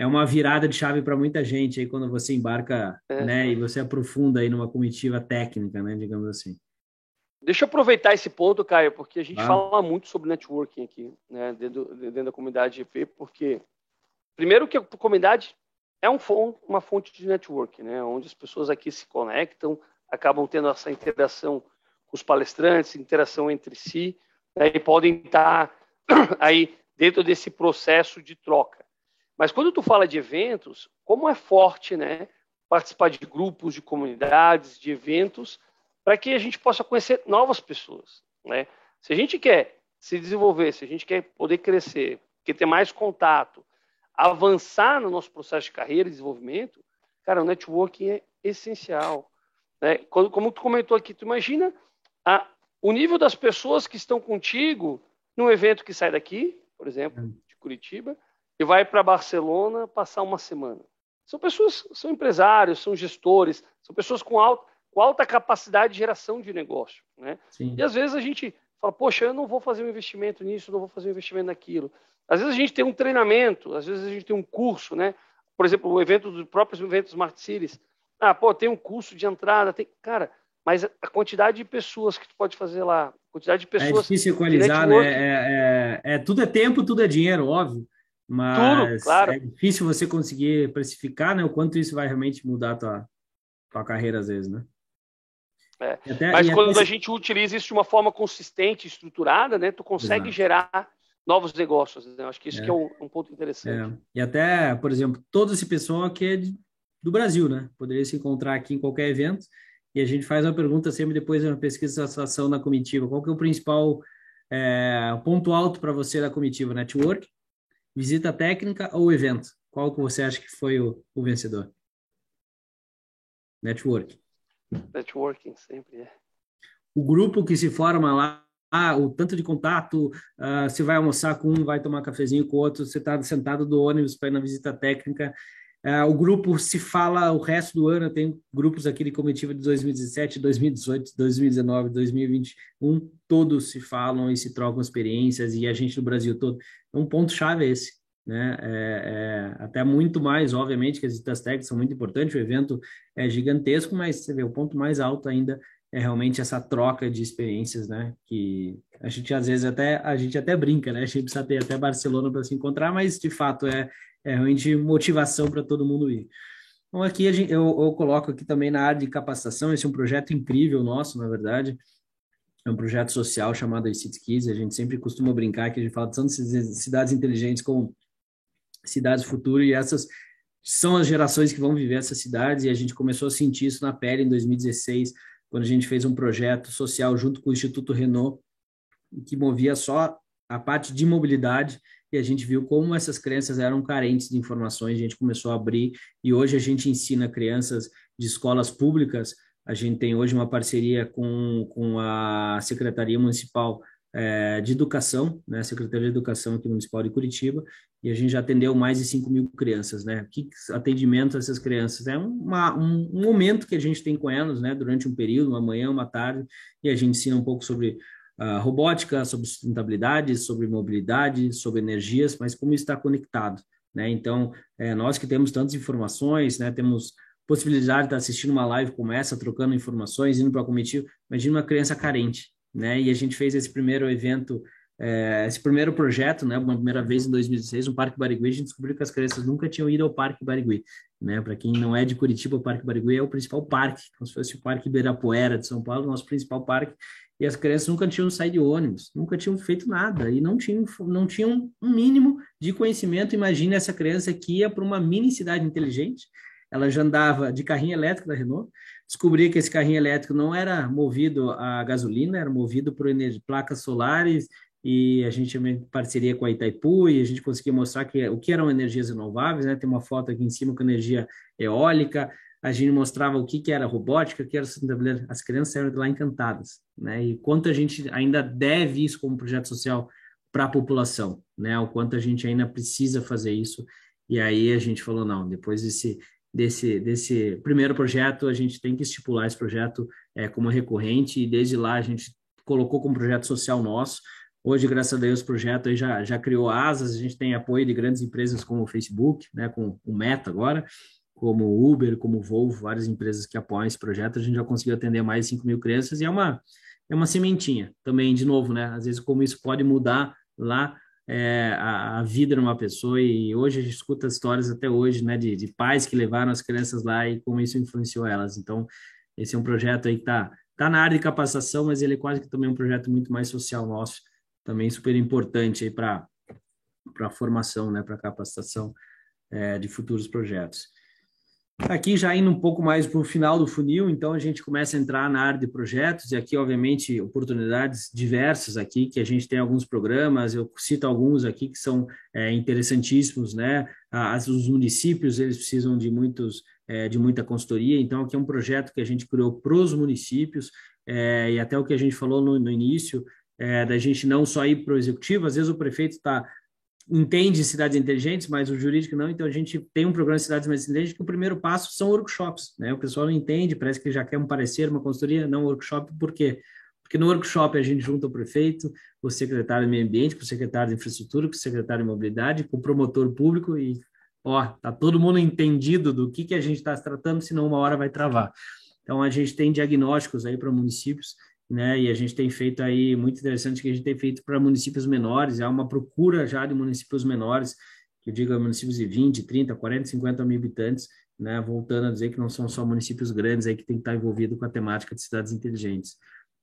é uma virada de chave para muita gente aí quando você embarca, é. né, e você aprofunda aí numa comitiva técnica, né, digamos assim. Deixa eu aproveitar esse ponto, Caio, porque a gente ah. fala muito sobre networking aqui, né, dentro, dentro da comunidade GP, porque primeiro que a comunidade é um, uma fonte de networking, né, onde as pessoas aqui se conectam, acabam tendo essa interação os palestrantes, interação entre si, né, e podem estar <clears throat> aí dentro desse processo de troca. Mas quando tu fala de eventos, como é forte, né, participar de grupos, de comunidades, de eventos, para que a gente possa conhecer novas pessoas, né? Se a gente quer se desenvolver, se a gente quer poder crescer, quer ter mais contato, avançar no nosso processo de carreira e desenvolvimento, cara, o networking é essencial. Né? Como tu comentou aqui, tu imagina a, o nível das pessoas que estão contigo num evento que sai daqui, por exemplo, de Curitiba, e vai para Barcelona passar uma semana. São pessoas, são empresários, são gestores, são pessoas com alta, com alta capacidade de geração de negócio. Né? E às vezes a gente fala, poxa, eu não vou fazer um investimento nisso, não vou fazer um investimento naquilo. Às vezes a gente tem um treinamento, às vezes a gente tem um curso, né? Por exemplo, o evento dos próprios eventos Smart Cities. Ah, pô, tem um curso de entrada, tem. Cara, mas a quantidade de pessoas que tu pode fazer lá, a quantidade de é pessoas. É difícil equalizar, né? É, é, é, tudo é tempo, tudo é dinheiro, óbvio mas Tudo, claro. é difícil você conseguir precificar, né? O quanto isso vai realmente mudar a tua, tua carreira às vezes, né? É. Até, mas quando até... a gente utiliza isso de uma forma consistente, estruturada, né? Tu consegue Exato. gerar novos negócios. Né? Acho que isso é. que é um, um, ponto interessante. É. E até, por exemplo, todo esse pessoal aqui é do Brasil, né? Poderia se encontrar aqui em qualquer evento e a gente faz uma pergunta sempre depois de uma pesquisa de satisfação na comitiva. Qual que é o principal é, ponto alto para você da comitiva? Network? Visita técnica ou evento? Qual que você acha que foi o, o vencedor? Networking. Networking sempre é. O grupo que se forma lá, ah, o tanto de contato, uh, você vai almoçar com um, vai tomar cafezinho com o outro, você está sentado do ônibus para ir na visita técnica, Uh, o grupo se fala o resto do ano, tem grupos aqui de comitiva de 2017, 2018, 2019, 2021, todos se falam e se trocam experiências, e a gente no Brasil todo. Um ponto-chave é esse, né? É, é, até muito mais, obviamente, que as visitas técnicas são muito importantes, o evento é gigantesco, mas você vê, o ponto mais alto ainda é realmente essa troca de experiências, né? Que a gente às vezes até a gente até brinca, né? A gente precisa ter até Barcelona para se encontrar, mas de fato é é realmente motivação para todo mundo ir. Então, aqui gente, eu, eu, coloco aqui também na área de capacitação, esse é um projeto incrível nosso, na verdade, é um projeto social chamado City Kids, a gente sempre costuma brincar que a gente fala tanto de cidades inteligentes como cidades do futuro, e essas são as gerações que vão viver essas cidades, e a gente começou a sentir isso na pele em 2016, quando a gente fez um projeto social junto com o Instituto Renault, que movia só a parte de mobilidade, e a gente viu como essas crianças eram carentes de informações, a gente começou a abrir e hoje a gente ensina crianças de escolas públicas, a gente tem hoje uma parceria com, com a Secretaria Municipal é, de Educação, né, Secretaria de Educação aqui Municipal de Curitiba, e a gente já atendeu mais de 5 mil crianças, né? Que atendimento a essas crianças? É uma, um, um momento que a gente tem com elas, né? Durante um período, uma manhã, uma tarde, e a gente ensina um pouco sobre uh, robótica, sobre sustentabilidade, sobre mobilidade, sobre energias, mas como está conectado. Né? Então, é, nós que temos tantas informações, né, temos possibilidade de estar assistindo uma live como essa, trocando informações, indo para a comitiva, imagina uma criança carente. Né? E a gente fez esse primeiro evento é, esse primeiro projeto, né, uma primeira vez em 2016, no Parque Barigui, a gente descobriu que as crianças nunca tinham ido ao Parque Barigui, né? Para quem não é de Curitiba, o Parque Barigui é o principal parque, como se fosse o Parque Ibirapuera de São Paulo, nosso principal parque, e as crianças nunca tinham saído de ônibus, nunca tinham feito nada, e não tinham, não tinham um mínimo de conhecimento. Imagine essa criança que ia para uma mini cidade inteligente, ela já andava de carrinho elétrico da Renault, descobria que esse carrinho elétrico não era movido a gasolina, era movido por placas solares, e a gente também parceria com a Itaipu, e a gente conseguia mostrar que, o que eram energias renováveis, né? tem uma foto aqui em cima com energia eólica, a gente mostrava o que, que era robótica, o que era sustentabilidade. As crianças saíram de lá encantadas, né? E quanto a gente ainda deve isso como projeto social para a população, né? O quanto a gente ainda precisa fazer isso. E aí a gente falou não, depois desse desse desse primeiro projeto, a gente tem que estipular esse projeto é, como recorrente e desde lá a gente colocou como projeto social nosso. Hoje, graças a Deus, o projeto já, já criou asas, a gente tem apoio de grandes empresas como o Facebook, né, com o Meta agora, como Uber, como Volvo, várias empresas que apoiam esse projeto, a gente já conseguiu atender mais de 5 mil crianças e é uma, é uma sementinha também, de novo, né? Às vezes como isso pode mudar lá é, a, a, vida de uma pessoa e hoje a gente escuta histórias até hoje, né, de, de pais que levaram as crianças lá e como isso influenciou elas. Então, esse é um projeto aí que está tá na área de capacitação, mas ele é quase que também um projeto muito mais social nosso, também super importante aí para a formação, né, para capacitação é, de futuros projetos. Aqui já indo um pouco mais para o final do funil, então a gente começa a entrar na área de projetos e aqui, obviamente, oportunidades diversas aqui, que a gente tem alguns programas, eu cito alguns aqui que são é, interessantíssimos, né? As, os municípios, eles precisam de muitos é, de muita consultoria, então aqui é um projeto que a gente criou para os municípios é, e até o que a gente falou no, no início, é, da gente não só ir para o executivo, às vezes o prefeito está entende cidades inteligentes, mas o jurídico não, então a gente tem um programa de cidades mais inteligentes que o primeiro passo são workshops, né? O pessoal não entende, parece que já quer um parecer, uma consultoria, não workshop, por quê? Porque no workshop a gente junta o prefeito, o secretário de meio ambiente, com o secretário de infraestrutura, com o secretário de mobilidade, com o promotor público e, ó, tá todo mundo entendido do que que a gente está tratando, senão uma hora vai travar. Então a gente tem diagnósticos aí para municípios né? E a gente tem feito aí muito interessante que a gente tem feito para municípios menores, há uma procura já de municípios menores, que eu digo municípios de 20, 30, 40, 50 mil habitantes, né? Voltando a dizer que não são só municípios grandes aí que tem que estar envolvido com a temática de cidades inteligentes.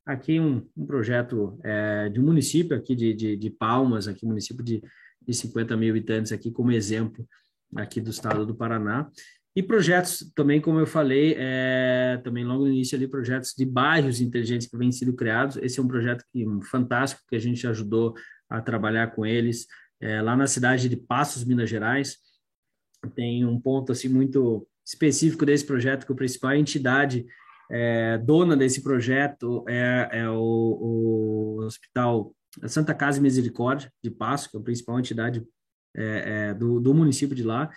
Aqui um, um projeto é, de um município aqui de, de, de Palmas, aqui município de, de 50 mil habitantes aqui como exemplo aqui do estado do Paraná. E projetos também, como eu falei, é, também logo no início ali, projetos de bairros inteligentes que vêm sendo criados. Esse é um projeto que, um fantástico que a gente ajudou a trabalhar com eles é, lá na cidade de Passos, Minas Gerais. Tem um ponto assim muito específico desse projeto que a principal entidade é, dona desse projeto é, é o, o, Hospital Santa Casa e Misericórdia de Passos, que é a principal entidade é, é, do, do município de lá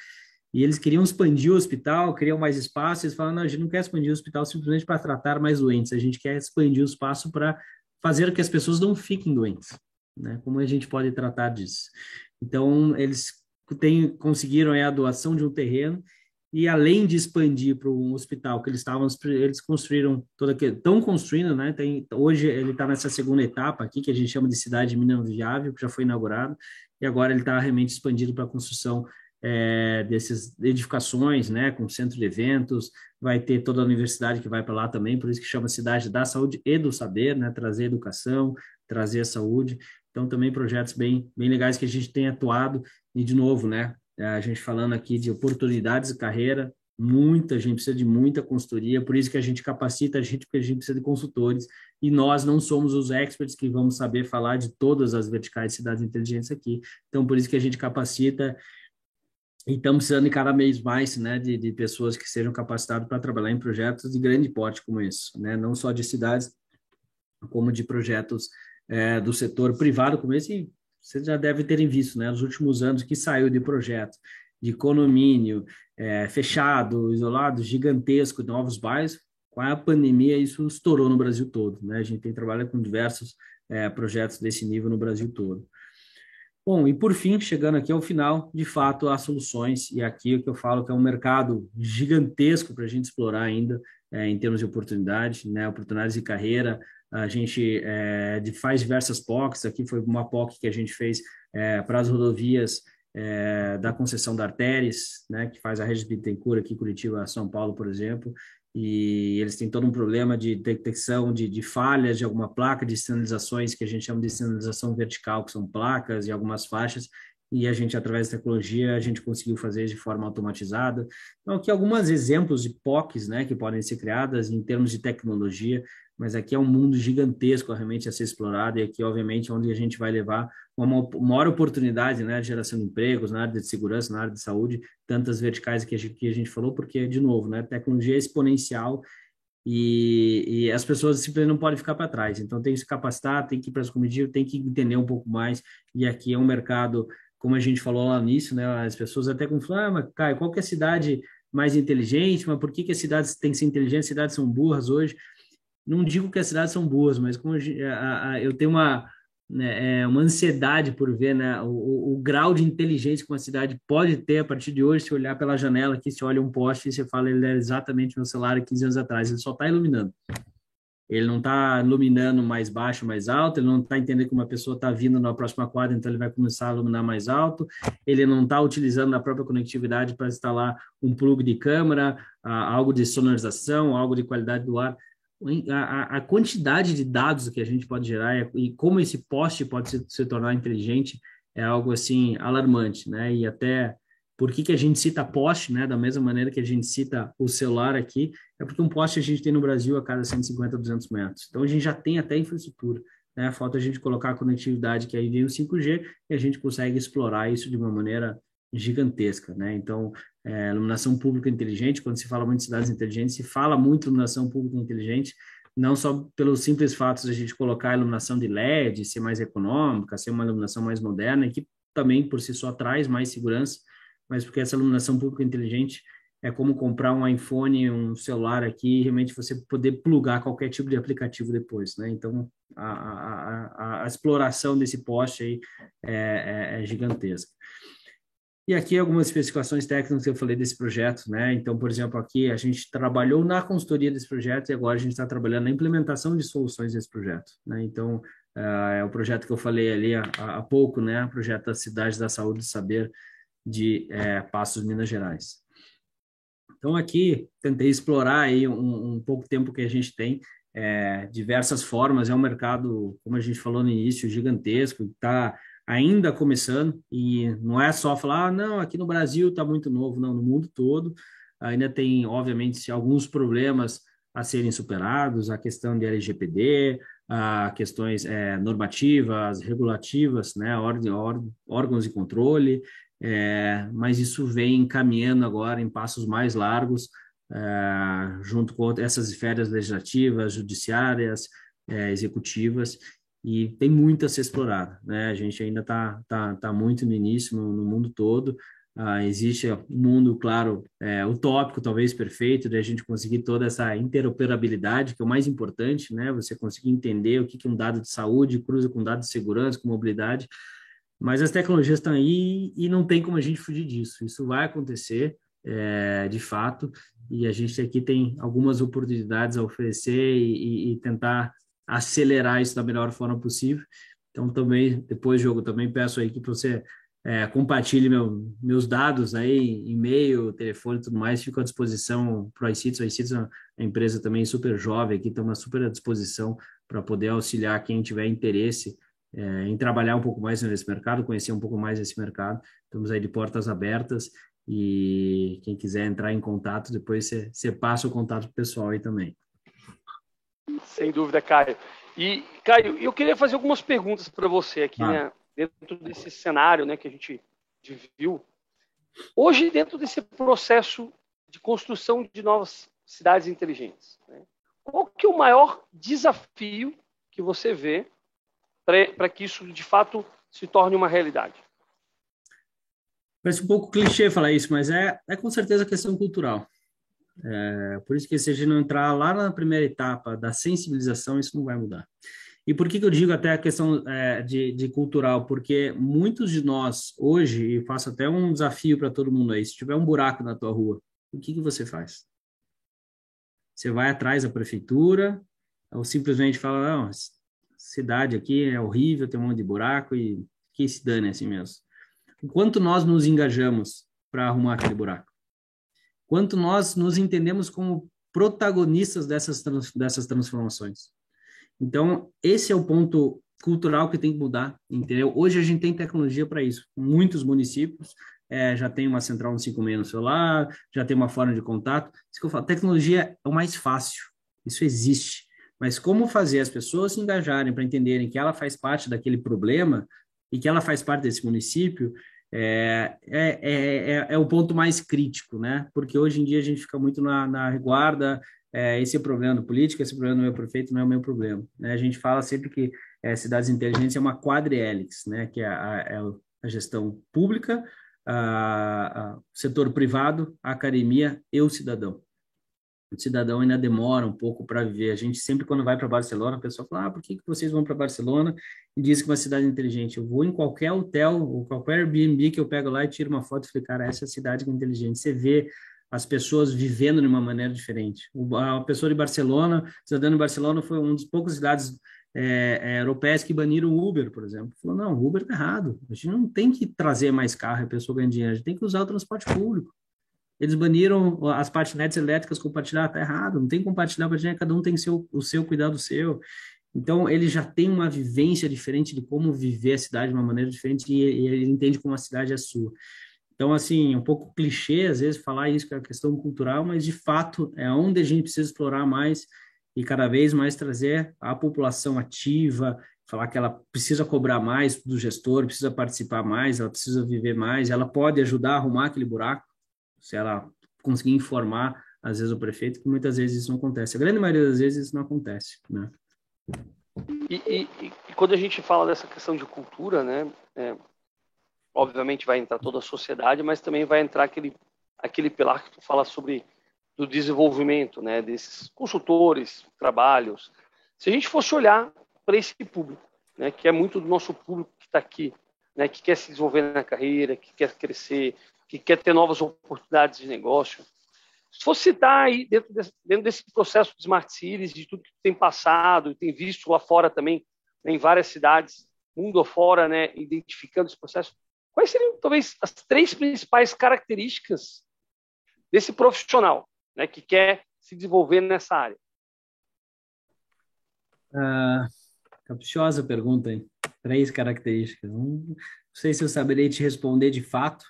e eles queriam expandir o hospital, queriam mais espaço, eles falaram, não, a gente não quer expandir o hospital simplesmente para tratar mais doentes, a gente quer expandir o espaço para fazer com que as pessoas não fiquem doentes, né? Como a gente pode tratar disso? Então, eles têm, conseguiram a doação de um terreno e além de expandir para um hospital que eles estavam, eles construíram toda que estão construindo, né? Tem, hoje ele está nessa segunda etapa aqui que a gente chama de cidade mínima viável, que já foi inaugurado e agora ele está realmente expandido para a construção é, dessas edificações, né, com centro de eventos, vai ter toda a universidade que vai para lá também, por isso que chama Cidade da Saúde e do Saber, né, trazer educação, trazer a saúde, então também projetos bem, bem legais que a gente tem atuado, e de novo, né, a gente falando aqui de oportunidades de carreira, muita gente precisa de muita consultoria, por isso que a gente capacita a gente, porque a gente precisa de consultores, e nós não somos os experts que vamos saber falar de todas as verticais de cidades inteligentes aqui, então por isso que a gente capacita e estamos precisando cada vez mais né, de, de pessoas que sejam capacitadas para trabalhar em projetos de grande porte como esse, né, não só de cidades, como de projetos é, do setor privado como esse. E vocês já devem terem visto, né, nos últimos anos, que saiu de projetos de condomínio é, fechado, isolado, gigantesco, novos bairros. Com a pandemia, isso estourou no Brasil todo. Né? A gente tem trabalhado com diversos é, projetos desse nível no Brasil todo. Bom, e por fim, chegando aqui ao final, de fato, há soluções, e aqui o que eu falo que é um mercado gigantesco para a gente explorar ainda, é, em termos de oportunidade, né, oportunidades de carreira, a gente é, faz diversas POCs, aqui foi uma POC que a gente fez é, para as rodovias é, da concessão da Artéries, né, que faz a rede de Bittencourt aqui, Curitiba, São Paulo, por exemplo, e eles têm todo um problema de detecção de, de, falhas de alguma placa de sinalizações que a gente chama de sinalização vertical, que são placas e algumas faixas, e a gente, através da tecnologia, a gente conseguiu fazer de forma automatizada. Então, aqui alguns exemplos de POCs, né, que podem ser criadas em termos de tecnologia, mas aqui é um mundo gigantesco realmente a ser explorado e aqui, obviamente, é onde a gente vai levar uma maior oportunidade né, de geração de empregos na área de segurança, na área de saúde, tantas verticais que a gente, que a gente falou, porque, de novo, né, tecnologia é exponencial e, e, as pessoas simplesmente não podem ficar para trás. Então, tem que se capacitar, tem que ir para as comitivas, tem que entender um pouco mais. E aqui é um mercado, como a gente falou lá nisso, né, as pessoas até com ah, mas, Caio, qual que é a cidade mais inteligente? Mas por que, que as cidades têm que ser inteligentes? As cidades são burras hoje não digo que as cidades são boas, mas como eu tenho uma, né, é, uma ansiedade por ver né, o, o, grau de inteligência que uma cidade pode ter a partir de hoje, se olhar pela janela aqui, se olha um poste e você fala, ele era exatamente meu celular 15 anos atrás, ele só está iluminando. Ele não está iluminando mais baixo, mais alto, ele não está entendendo que uma pessoa está vindo na próxima quadra, então ele vai começar a iluminar mais alto, ele não está utilizando a própria conectividade para instalar um plug de câmera, algo de sonorização, algo de qualidade do ar a, a, quantidade de dados que a gente pode gerar e como esse poste pode se, se, tornar inteligente é algo assim alarmante, né? E até por que, que a gente cita poste, né? Da mesma maneira que a gente cita o celular aqui, é porque um poste a gente tem no Brasil a cada 150, 200 metros. Então a gente já tem até infraestrutura. Né? Falta a gente colocar a conectividade que aí vem o 5G e a gente consegue explorar isso de uma maneira gigantesca, né? Então, é, iluminação pública inteligente, quando se fala muito de cidades inteligentes, se fala muito iluminação pública inteligente, não só pelos simples fatos de a gente colocar a iluminação de LED, ser mais econômica, ser uma iluminação mais moderna, que também por si só traz mais segurança, mas porque essa iluminação pública inteligente é como comprar um iPhone, um celular aqui, e realmente você poder plugar qualquer tipo de aplicativo depois, né? Então, a, a, a, a exploração desse poste aí é, é, é gigantesca. E aqui algumas especificações técnicas que eu falei desse projeto, né? Então, por exemplo, aqui a gente trabalhou na consultoria desse projeto e agora a gente está trabalhando na implementação de soluções desse projeto, né? Então, uh, é o projeto que eu falei ali há, há pouco, né? O projeto da Cidade da Saúde e Saber de é, Passos, Minas Gerais. Então, aqui tentei explorar aí um, um pouco tempo que a gente tem, é, diversas formas. É um mercado, como a gente falou no início, gigantesco, está ainda começando, e não é só falar, ah, não, aqui no Brasil está muito novo, não, no mundo todo ainda tem, obviamente, alguns problemas a serem superados, a questão de LGPD, a questões é, normativas, regulativas, né, ordem, órgãos de controle, é, mas isso vem caminhando agora em passos mais largos, é, junto com essas esferas legislativas, judiciárias, é, executivas, e tem muito a ser explorado, né? A gente ainda está tá, tá muito no início no, no mundo todo. Ah, existe um mundo, claro, é, utópico, talvez perfeito, de a gente conseguir toda essa interoperabilidade, que é o mais importante, né? Você conseguir entender o que, que um dado de saúde cruza com um dado de segurança, com mobilidade. Mas as tecnologias estão aí e não tem como a gente fugir disso. Isso vai acontecer, é, de fato, e a gente aqui tem algumas oportunidades a oferecer e, e tentar acelerar isso da melhor forma possível. Então, também, depois do jogo, também peço aí que você é, compartilhe meu, meus dados aí, e-mail, telefone tudo mais, fico à disposição para o iCities. O iCities é uma empresa também super jovem aqui, estamos super à disposição para poder auxiliar quem tiver interesse é, em trabalhar um pouco mais nesse mercado, conhecer um pouco mais esse mercado. Estamos aí de portas abertas e quem quiser entrar em contato, depois você passa o contato pessoal aí também. Sem dúvida, Caio. E, Caio, eu queria fazer algumas perguntas para você aqui, ah. né? Dentro desse cenário né, que a gente viu. Hoje, dentro desse processo de construção de novas cidades inteligentes, né, qual que é o maior desafio que você vê para que isso, de fato, se torne uma realidade? Parece um pouco clichê falar isso, mas é, é com certeza questão cultural. É, por isso que se a gente não entrar lá na primeira etapa da sensibilização, isso não vai mudar. E por que, que eu digo até a questão é, de, de, cultural? Porque muitos de nós hoje, e faço até um desafio para todo mundo aí, se tiver um buraco na tua rua, o que, que você faz? Você vai atrás da prefeitura, ou simplesmente fala, não, cidade aqui é horrível, tem um monte de buraco e que se dane assim mesmo. Enquanto nós nos engajamos para arrumar aquele buraco? Quanto nós nos entendemos como protagonistas dessas, dessas transformações. Então, esse é o ponto cultural que tem que mudar, entendeu? Hoje a gente tem tecnologia para isso. Muitos municípios é, já tem uma central no 56 no celular, já tem uma forma de contato. Isso que eu falo, tecnologia é o mais fácil, isso existe. Mas como fazer as pessoas se engajarem para entenderem que ela faz parte daquele problema e que ela faz parte desse município, é, é, é, é, o ponto mais crítico, né? Porque hoje em dia a gente fica muito na, na reguarda, é, esse é o problema do político, esse é o problema do meu prefeito, não é o meu problema. Né? A gente fala sempre que é, cidades inteligentes é uma quadriélix, né? Que é a, é a gestão pública, a, a, setor privado, a academia e o cidadão. O cidadão ainda demora um pouco para viver. A gente sempre, quando vai para Barcelona, a pessoa fala: ah, por que, que vocês vão para Barcelona? E diz que é uma cidade inteligente. Eu vou em qualquer hotel ou qualquer Airbnb que eu pego lá e tiro uma foto e falo: cara, essa é a cidade que é inteligente. Você vê as pessoas vivendo de uma maneira diferente. O, a pessoa de Barcelona, cidadão de Barcelona, foi uma das poucas cidades é, é, europeias que baniram o Uber, por exemplo. Falou: não, o Uber está errado. A gente não tem que trazer mais carro e a pessoa ganhar dinheiro, a gente tem que usar o transporte público. Eles baniram as patinetes elétricas compartilhar, tá errado, não tem compartilhar patinete, cada um tem seu, o seu cuidado seu. Então, ele já tem uma vivência diferente de como viver a cidade de uma maneira diferente e, e ele entende como a cidade é sua. Então, assim, é um pouco clichê, às vezes, falar isso, que é a questão cultural, mas, de fato, é onde a gente precisa explorar mais e cada vez mais trazer a população ativa, falar que ela precisa cobrar mais do gestor, precisa participar mais, ela precisa viver mais, ela pode ajudar a arrumar aquele buraco, se ela conseguir informar, às vezes, o prefeito, que muitas vezes isso não acontece. A grande maioria das vezes isso não acontece, né? E, e, e quando a gente fala dessa questão de cultura, né, é, obviamente vai entrar toda a sociedade, mas também vai entrar aquele, aquele pilar que tu fala sobre do desenvolvimento, né, desses consultores, trabalhos. Se a gente fosse olhar para esse público, né, que é muito do nosso público que está aqui, né, que quer se desenvolver na carreira, que quer crescer, que quer ter novas oportunidades de negócio. Se fosse citar aí, dentro desse, dentro desse processo de Smart Cities, de tudo que tem passado, tem visto lá fora também, né, em várias cidades, mundo afora, né, identificando esse processo, quais seriam, talvez, as três principais características desse profissional né, que quer se desenvolver nessa área? Uh, capciosa pergunta, hein? Três características. Não sei se eu saberei te responder de fato,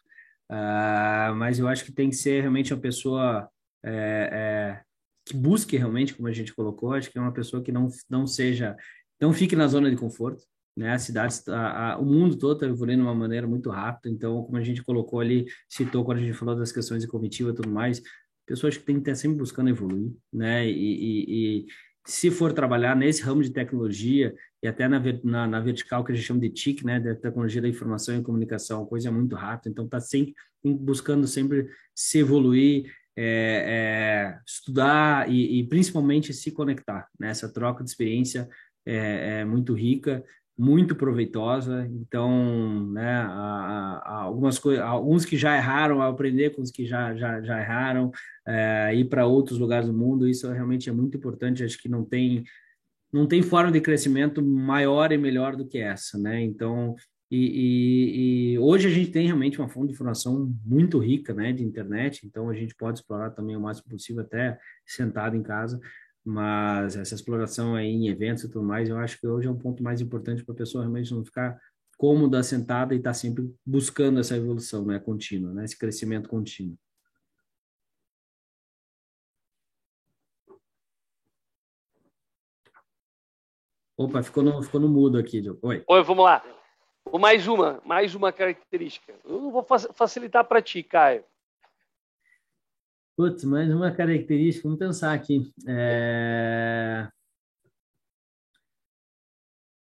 Uh, mas eu acho que tem que ser realmente uma pessoa é, é, que busque realmente, como a gente colocou, acho que é uma pessoa que não, não seja, não fique na zona de conforto, né? A cidade, a, a, o mundo todo está evoluindo de uma maneira muito rápida, então, como a gente colocou ali, citou quando a gente falou das questões de comitiva e tudo mais, pessoas que têm que estar sempre buscando evoluir, né? E, e, e se for trabalhar nesse ramo de tecnologia, e até na, na, na, vertical que a gente chama de TIC, né, da tecnologia da informação e comunicação, coisa muito rápida, então está sempre buscando sempre se evoluir, é, é, estudar e, e, principalmente se conectar, né, essa troca de experiência é, é muito rica, muito proveitosa, então, né, a, a, algumas coisas, alguns que já erraram, aprender com os que já, já, já erraram, é, ir para outros lugares do mundo, isso realmente é muito importante, acho que não tem não tem forma de crescimento maior e melhor do que essa, né? Então, e, e, e, hoje a gente tem realmente uma fonte de informação muito rica, né, de internet, então a gente pode explorar também o máximo possível, até sentado em casa, mas essa exploração aí em eventos e tudo mais, eu acho que hoje é um ponto mais importante para a pessoa realmente não ficar cômoda, sentada e estar tá sempre buscando essa evolução, né, contínua, né, esse crescimento contínuo. Opa, ficou no, ficou no mudo aqui, Diogo. Oi. Oi, vamos lá. Mais uma, mais uma característica. Eu não vou facilitar para ti, Caio. Putz, mais uma característica, vamos pensar aqui. É...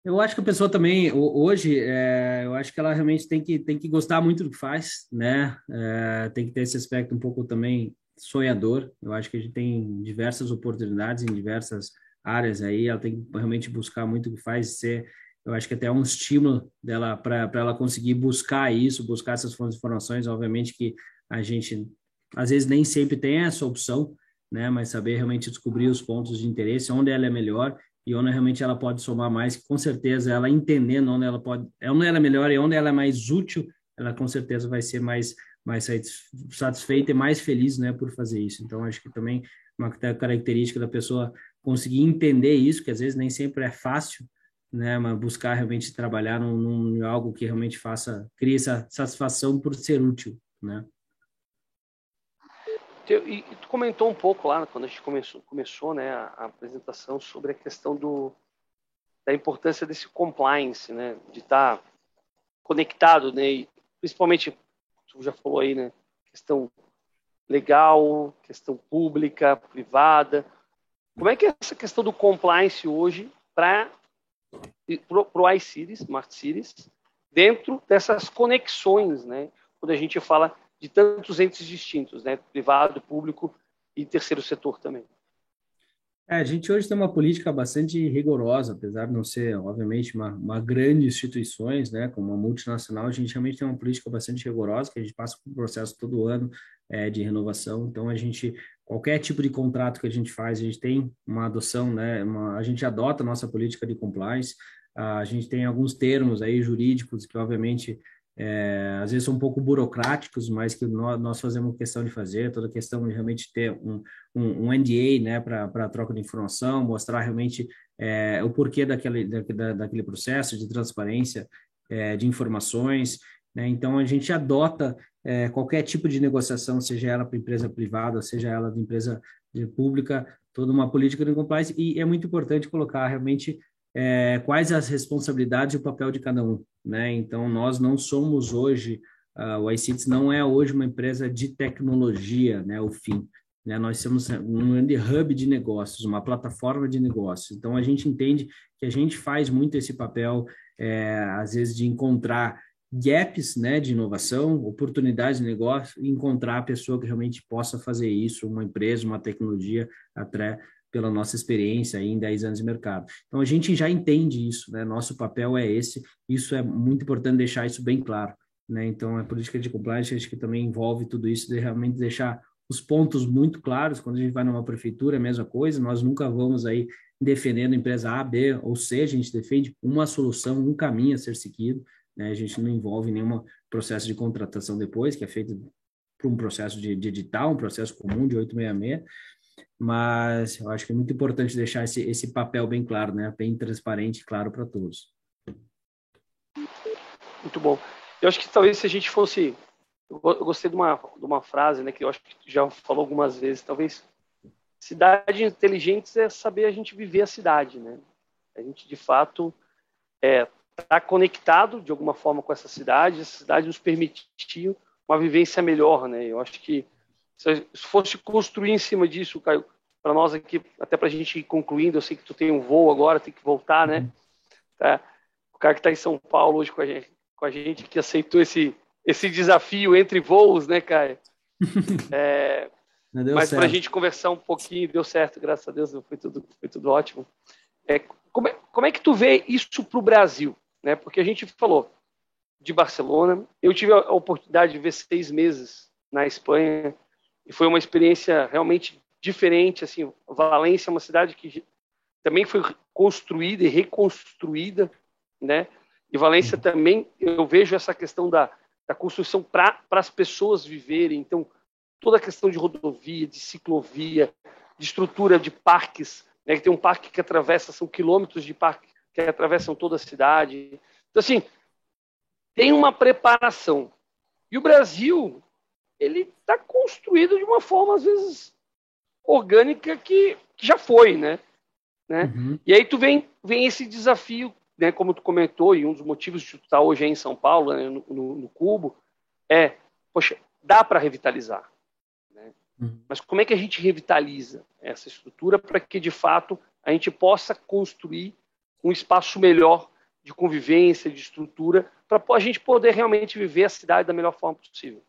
Eu acho que a pessoa também, hoje, é, eu acho que ela realmente tem que, tem que gostar muito do que faz, né? É, tem que ter esse aspecto um pouco também sonhador. Eu acho que a gente tem diversas oportunidades em diversas áreas aí, ela tem que realmente buscar muito o que faz ser, eu acho que até é um estímulo dela para ela conseguir buscar isso, buscar essas fontes de informações, obviamente que a gente às vezes nem sempre tem essa opção, né, mas saber realmente descobrir os pontos de interesse, onde ela é melhor e onde realmente ela pode somar mais, com certeza ela entendendo onde ela pode, onde ela é melhor e onde ela é mais útil, ela com certeza vai ser mais mais satisfeita e mais feliz, né, por fazer isso. Então acho que também uma característica da pessoa conseguir entender isso, que às vezes nem sempre é fácil, né, mas buscar realmente trabalhar num, num algo que realmente faça, crie essa satisfação por ser útil, né. E tu comentou um pouco lá quando a gente começou, começou né, a, apresentação sobre a questão do, da importância desse compliance, né, de estar tá conectado, né, e principalmente tu já falou aí, né, questão legal, questão pública, privada. Como é que é essa questão do compliance hoje para o iCities, Smart Cities, dentro dessas conexões, né? Quando a gente fala de tantos entes distintos, né? Privado, público, e terceiro setor também. É, a gente hoje tem uma política bastante rigorosa, apesar de não ser, obviamente, uma, uma grande instituições, né, como uma multinacional, a gente realmente tem uma política bastante rigorosa, que a gente passa por um processo todo ano é, de renovação, então a gente, qualquer tipo de contrato que a gente faz, a gente tem uma adoção, né, uma, a gente adota a nossa política de compliance, a gente tem alguns termos aí jurídicos que, obviamente, é, às vezes são um pouco burocráticos, mas que nós, nós fazemos questão de fazer, toda questão de realmente ter um, um, um NDA né, para troca de informação, mostrar realmente é, o porquê daquele, da, daquele processo de transparência é, de informações. Né? Então, a gente adota é, qualquer tipo de negociação, seja ela para empresa privada, seja ela de empresa pública, toda uma política de compliance, e é muito importante colocar realmente é, quais as responsabilidades e o papel de cada um, né? Então, nós não somos hoje, uh, o iCities não é hoje uma empresa de tecnologia, né? O fim, né? Nós somos um grande hub de negócios, uma plataforma de negócios. Então, a gente entende que a gente faz muito esse papel, é, às vezes, de encontrar gaps né, de inovação, oportunidades de negócio, e encontrar a pessoa que realmente possa fazer isso, uma empresa, uma tecnologia, até pela nossa experiência em 10 anos de mercado. Então, a gente já entende isso, né? Nosso papel é esse, isso é muito importante deixar isso bem claro, né? Então, a política de compliance, acho que também envolve tudo isso, de realmente deixar os pontos muito claros, quando a gente vai numa prefeitura, é a mesma coisa, nós nunca vamos aí defendendo empresa A, B ou C, a gente defende uma solução, um caminho a ser seguido, né? A gente não envolve nenhum processo de contratação depois, que é feito por um processo de, de edital, um processo comum de 866, mas eu acho que é muito importante deixar esse, esse papel bem claro, né? Bem transparente e claro para todos. Muito bom. Eu acho que talvez se a gente fosse. Eu gostei de uma, de uma frase, né, que eu acho que já falou algumas vezes. Talvez cidades inteligentes é saber a gente viver a cidade, né? A gente, de fato, é, tá conectado de alguma forma com essa cidade. Essa cidade nos permitiu uma vivência melhor, né? Eu acho que se fosse construir em cima disso, Caio, para nós aqui, até para a gente ir concluindo, eu sei que tu tem um voo agora, tem que voltar, né? Uhum. Tá? O cara que está em São Paulo hoje com a gente, com a gente que aceitou esse, esse desafio entre voos, né, Caio? <laughs> É, mas para a gente conversar um pouquinho, deu certo, graças a Deus, foi tudo, foi tudo ótimo. É, como, é, como é que tu vê isso para o Brasil? Né? Porque a gente falou de Barcelona, eu tive a oportunidade de ver seis meses na Espanha, e foi uma experiência realmente diferente. Assim, Valência é uma cidade que também foi construída e reconstruída, né? E Valência uhum. também, eu vejo essa questão da, da construção para as pessoas viverem. Então, toda a questão de rodovia, de ciclovia, de estrutura de parques, né? Que tem um parque que atravessa, são quilômetros de parque que atravessam toda a cidade. Então, assim, tem uma preparação. E o Brasil, ele está construído de uma forma, às vezes, orgânica que, que já foi, né? né? Uhum. E aí tu vem, vem esse desafio, né, como tu comentou, e um dos motivos de tu estar hoje em São Paulo, né, no, no, no Cubo, é, poxa, dá para revitalizar. Né? Uhum. Mas como é que a gente revitaliza essa estrutura para que, de fato, a gente possa construir um espaço melhor de convivência, de estrutura, para a gente poder realmente viver a cidade da melhor forma possível?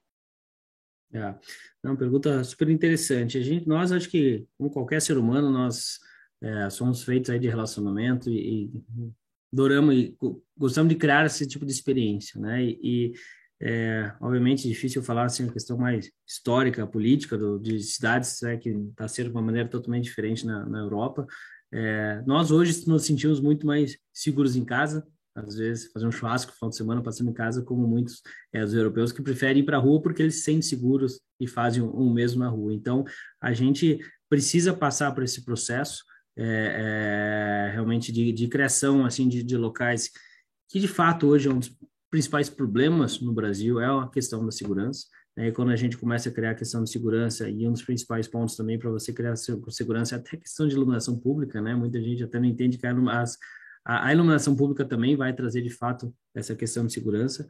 É. Uma pergunta super interessante. A gente, nós acho que, como qualquer ser humano, nós é, somos feitos aí de relacionamento e, e adoramos e gostamos de criar esse tipo de experiência, né? E, e é, obviamente, é difícil falar assim a questão mais histórica, política do, de cidades, né, que está sendo de uma maneira totalmente diferente na, na Europa. É, nós hoje nos sentimos muito mais seguros em casa, às vezes, fazer um churrasco final de semana passando em casa, como muitos é, os europeus que preferem ir para a rua porque eles se sentem seguros e fazem um, um mesmo na rua. Então, a gente precisa passar por esse processo é, é, realmente de, de, criação assim de, de, locais que, de fato, hoje é um dos principais problemas no Brasil, é a questão da segurança. Né? E quando a gente começa a criar a questão de segurança, e um dos principais pontos também para você criar segurança é até a questão de iluminação pública, né? Muita gente até não entende que as a, a iluminação pública também vai trazer, de fato, essa questão de segurança.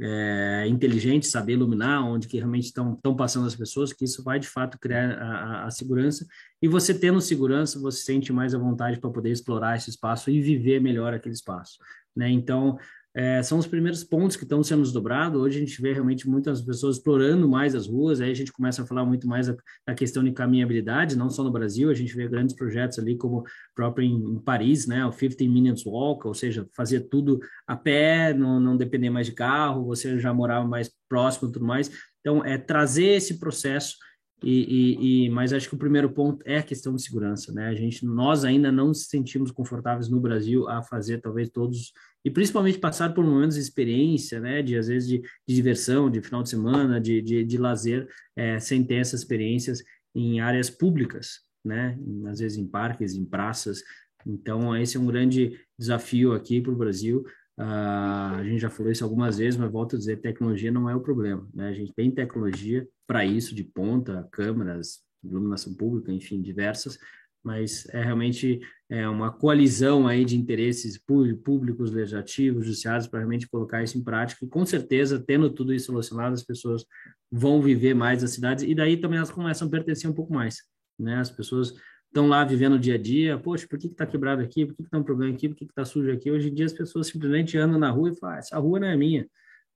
É, inteligente, saber iluminar onde que realmente estão, passando as pessoas, que isso vai de fato criar a, a, a, segurança. E você tendo segurança, você sente mais a vontade para poder explorar esse espaço e viver melhor aquele espaço. Né? Então, é, são os primeiros pontos que estão sendo desdobrados. Hoje a gente vê realmente muitas pessoas explorando mais as ruas, aí a gente começa a falar muito mais da questão de caminhabilidade, não só no Brasil, a gente vê grandes projetos ali, como próprio em, em Paris, né, o 15 Minutes Walk, ou seja, fazer tudo a pé, não, não depender mais de carro, você já morava mais próximo e tudo mais. Então, é trazer esse processo e, e, e, mas acho que o primeiro ponto é a questão de segurança, né? A gente, nós ainda não nos sentimos confortáveis no Brasil a fazer talvez todos e principalmente passar por momentos de experiência, né? De às vezes de, de diversão, de final de semana, de, de, de lazer, é, sem ter essas experiências em áreas públicas, né? Às vezes em parques, em praças. Então esse é um grande desafio aqui para o Brasil. Uh, a gente já falou isso algumas vezes, mas volto a dizer, tecnologia não é o problema. Né? A gente tem tecnologia para isso, de ponta, câmeras, iluminação pública, enfim, diversas, mas é realmente é, uma coalizão aí de interesses públicos, legislativos, judiciários, para realmente colocar isso em prática, e com certeza, tendo tudo isso solucionado, as pessoas vão viver mais as cidades, e daí também elas começam a pertencer um pouco mais, né? As pessoas estão lá vivendo o dia a dia, poxa, por que está quebrado aqui, por que está um problema aqui, por que está sujo aqui? Hoje em dia as pessoas simplesmente andam na rua e falam, ah, essa rua não é minha,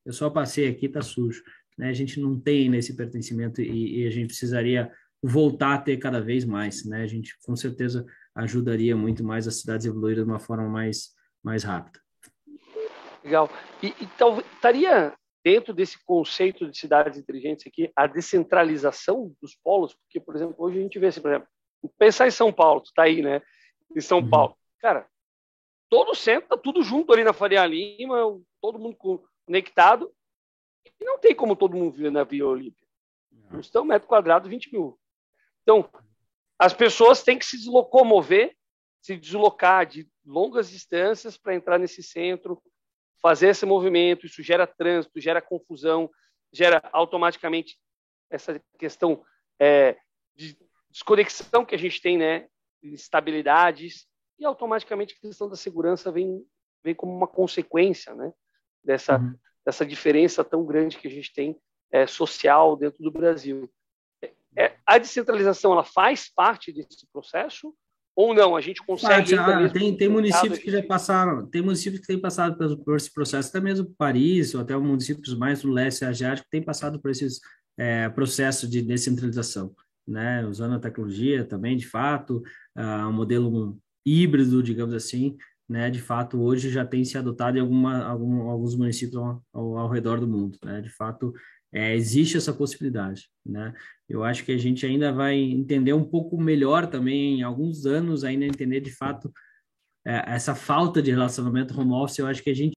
eu só passei aqui, está sujo. Né? A gente não tem nesse pertencimento e, e, a gente precisaria voltar a ter cada vez mais. Né? A gente com certeza ajudaria muito mais as cidades a evoluir de uma forma mais, mais rápida. Legal. E, então, estaria dentro desse conceito de cidades inteligentes aqui a descentralização dos polos? Porque, por exemplo, hoje a gente vê assim, por exemplo, Pensar em São Paulo, tu tá aí, né? Em São uhum. Paulo. Cara, todo o centro tá tudo junto ali na Faria Lima, todo mundo conectado. E não tem como todo mundo viver na Via Olímpia. Custa um metro quadrado, 20 mil. Então, as pessoas têm que se locomover, se deslocar de longas distâncias para entrar nesse centro, fazer esse movimento. Isso gera trânsito, gera confusão, gera automaticamente essa questão é, de desconexão que a gente tem, né, instabilidades, e automaticamente a questão da segurança vem, vem como uma consequência, né, dessa, uhum. dessa diferença tão grande que a gente tem é, social dentro do Brasil. É, a descentralização, ela faz parte desse processo ou não? A gente consegue. Ah, tem, tem municípios que já passaram, tem municípios que têm passado por, por, esse processo, até mesmo Paris, ou até municípios mais do leste asiático, têm passado por esses é, processos de descentralização né, usando a tecnologia também, de fato, uh, um modelo híbrido, digamos assim, né, de fato, hoje já tem se adotado em alguma, algum, alguns municípios ao, ao, ao, redor do mundo, né, de fato, é, existe essa possibilidade, né, eu acho que a gente ainda vai entender um pouco melhor também, em alguns anos, ainda entender de fato é, essa falta de relacionamento home office, eu acho que a gente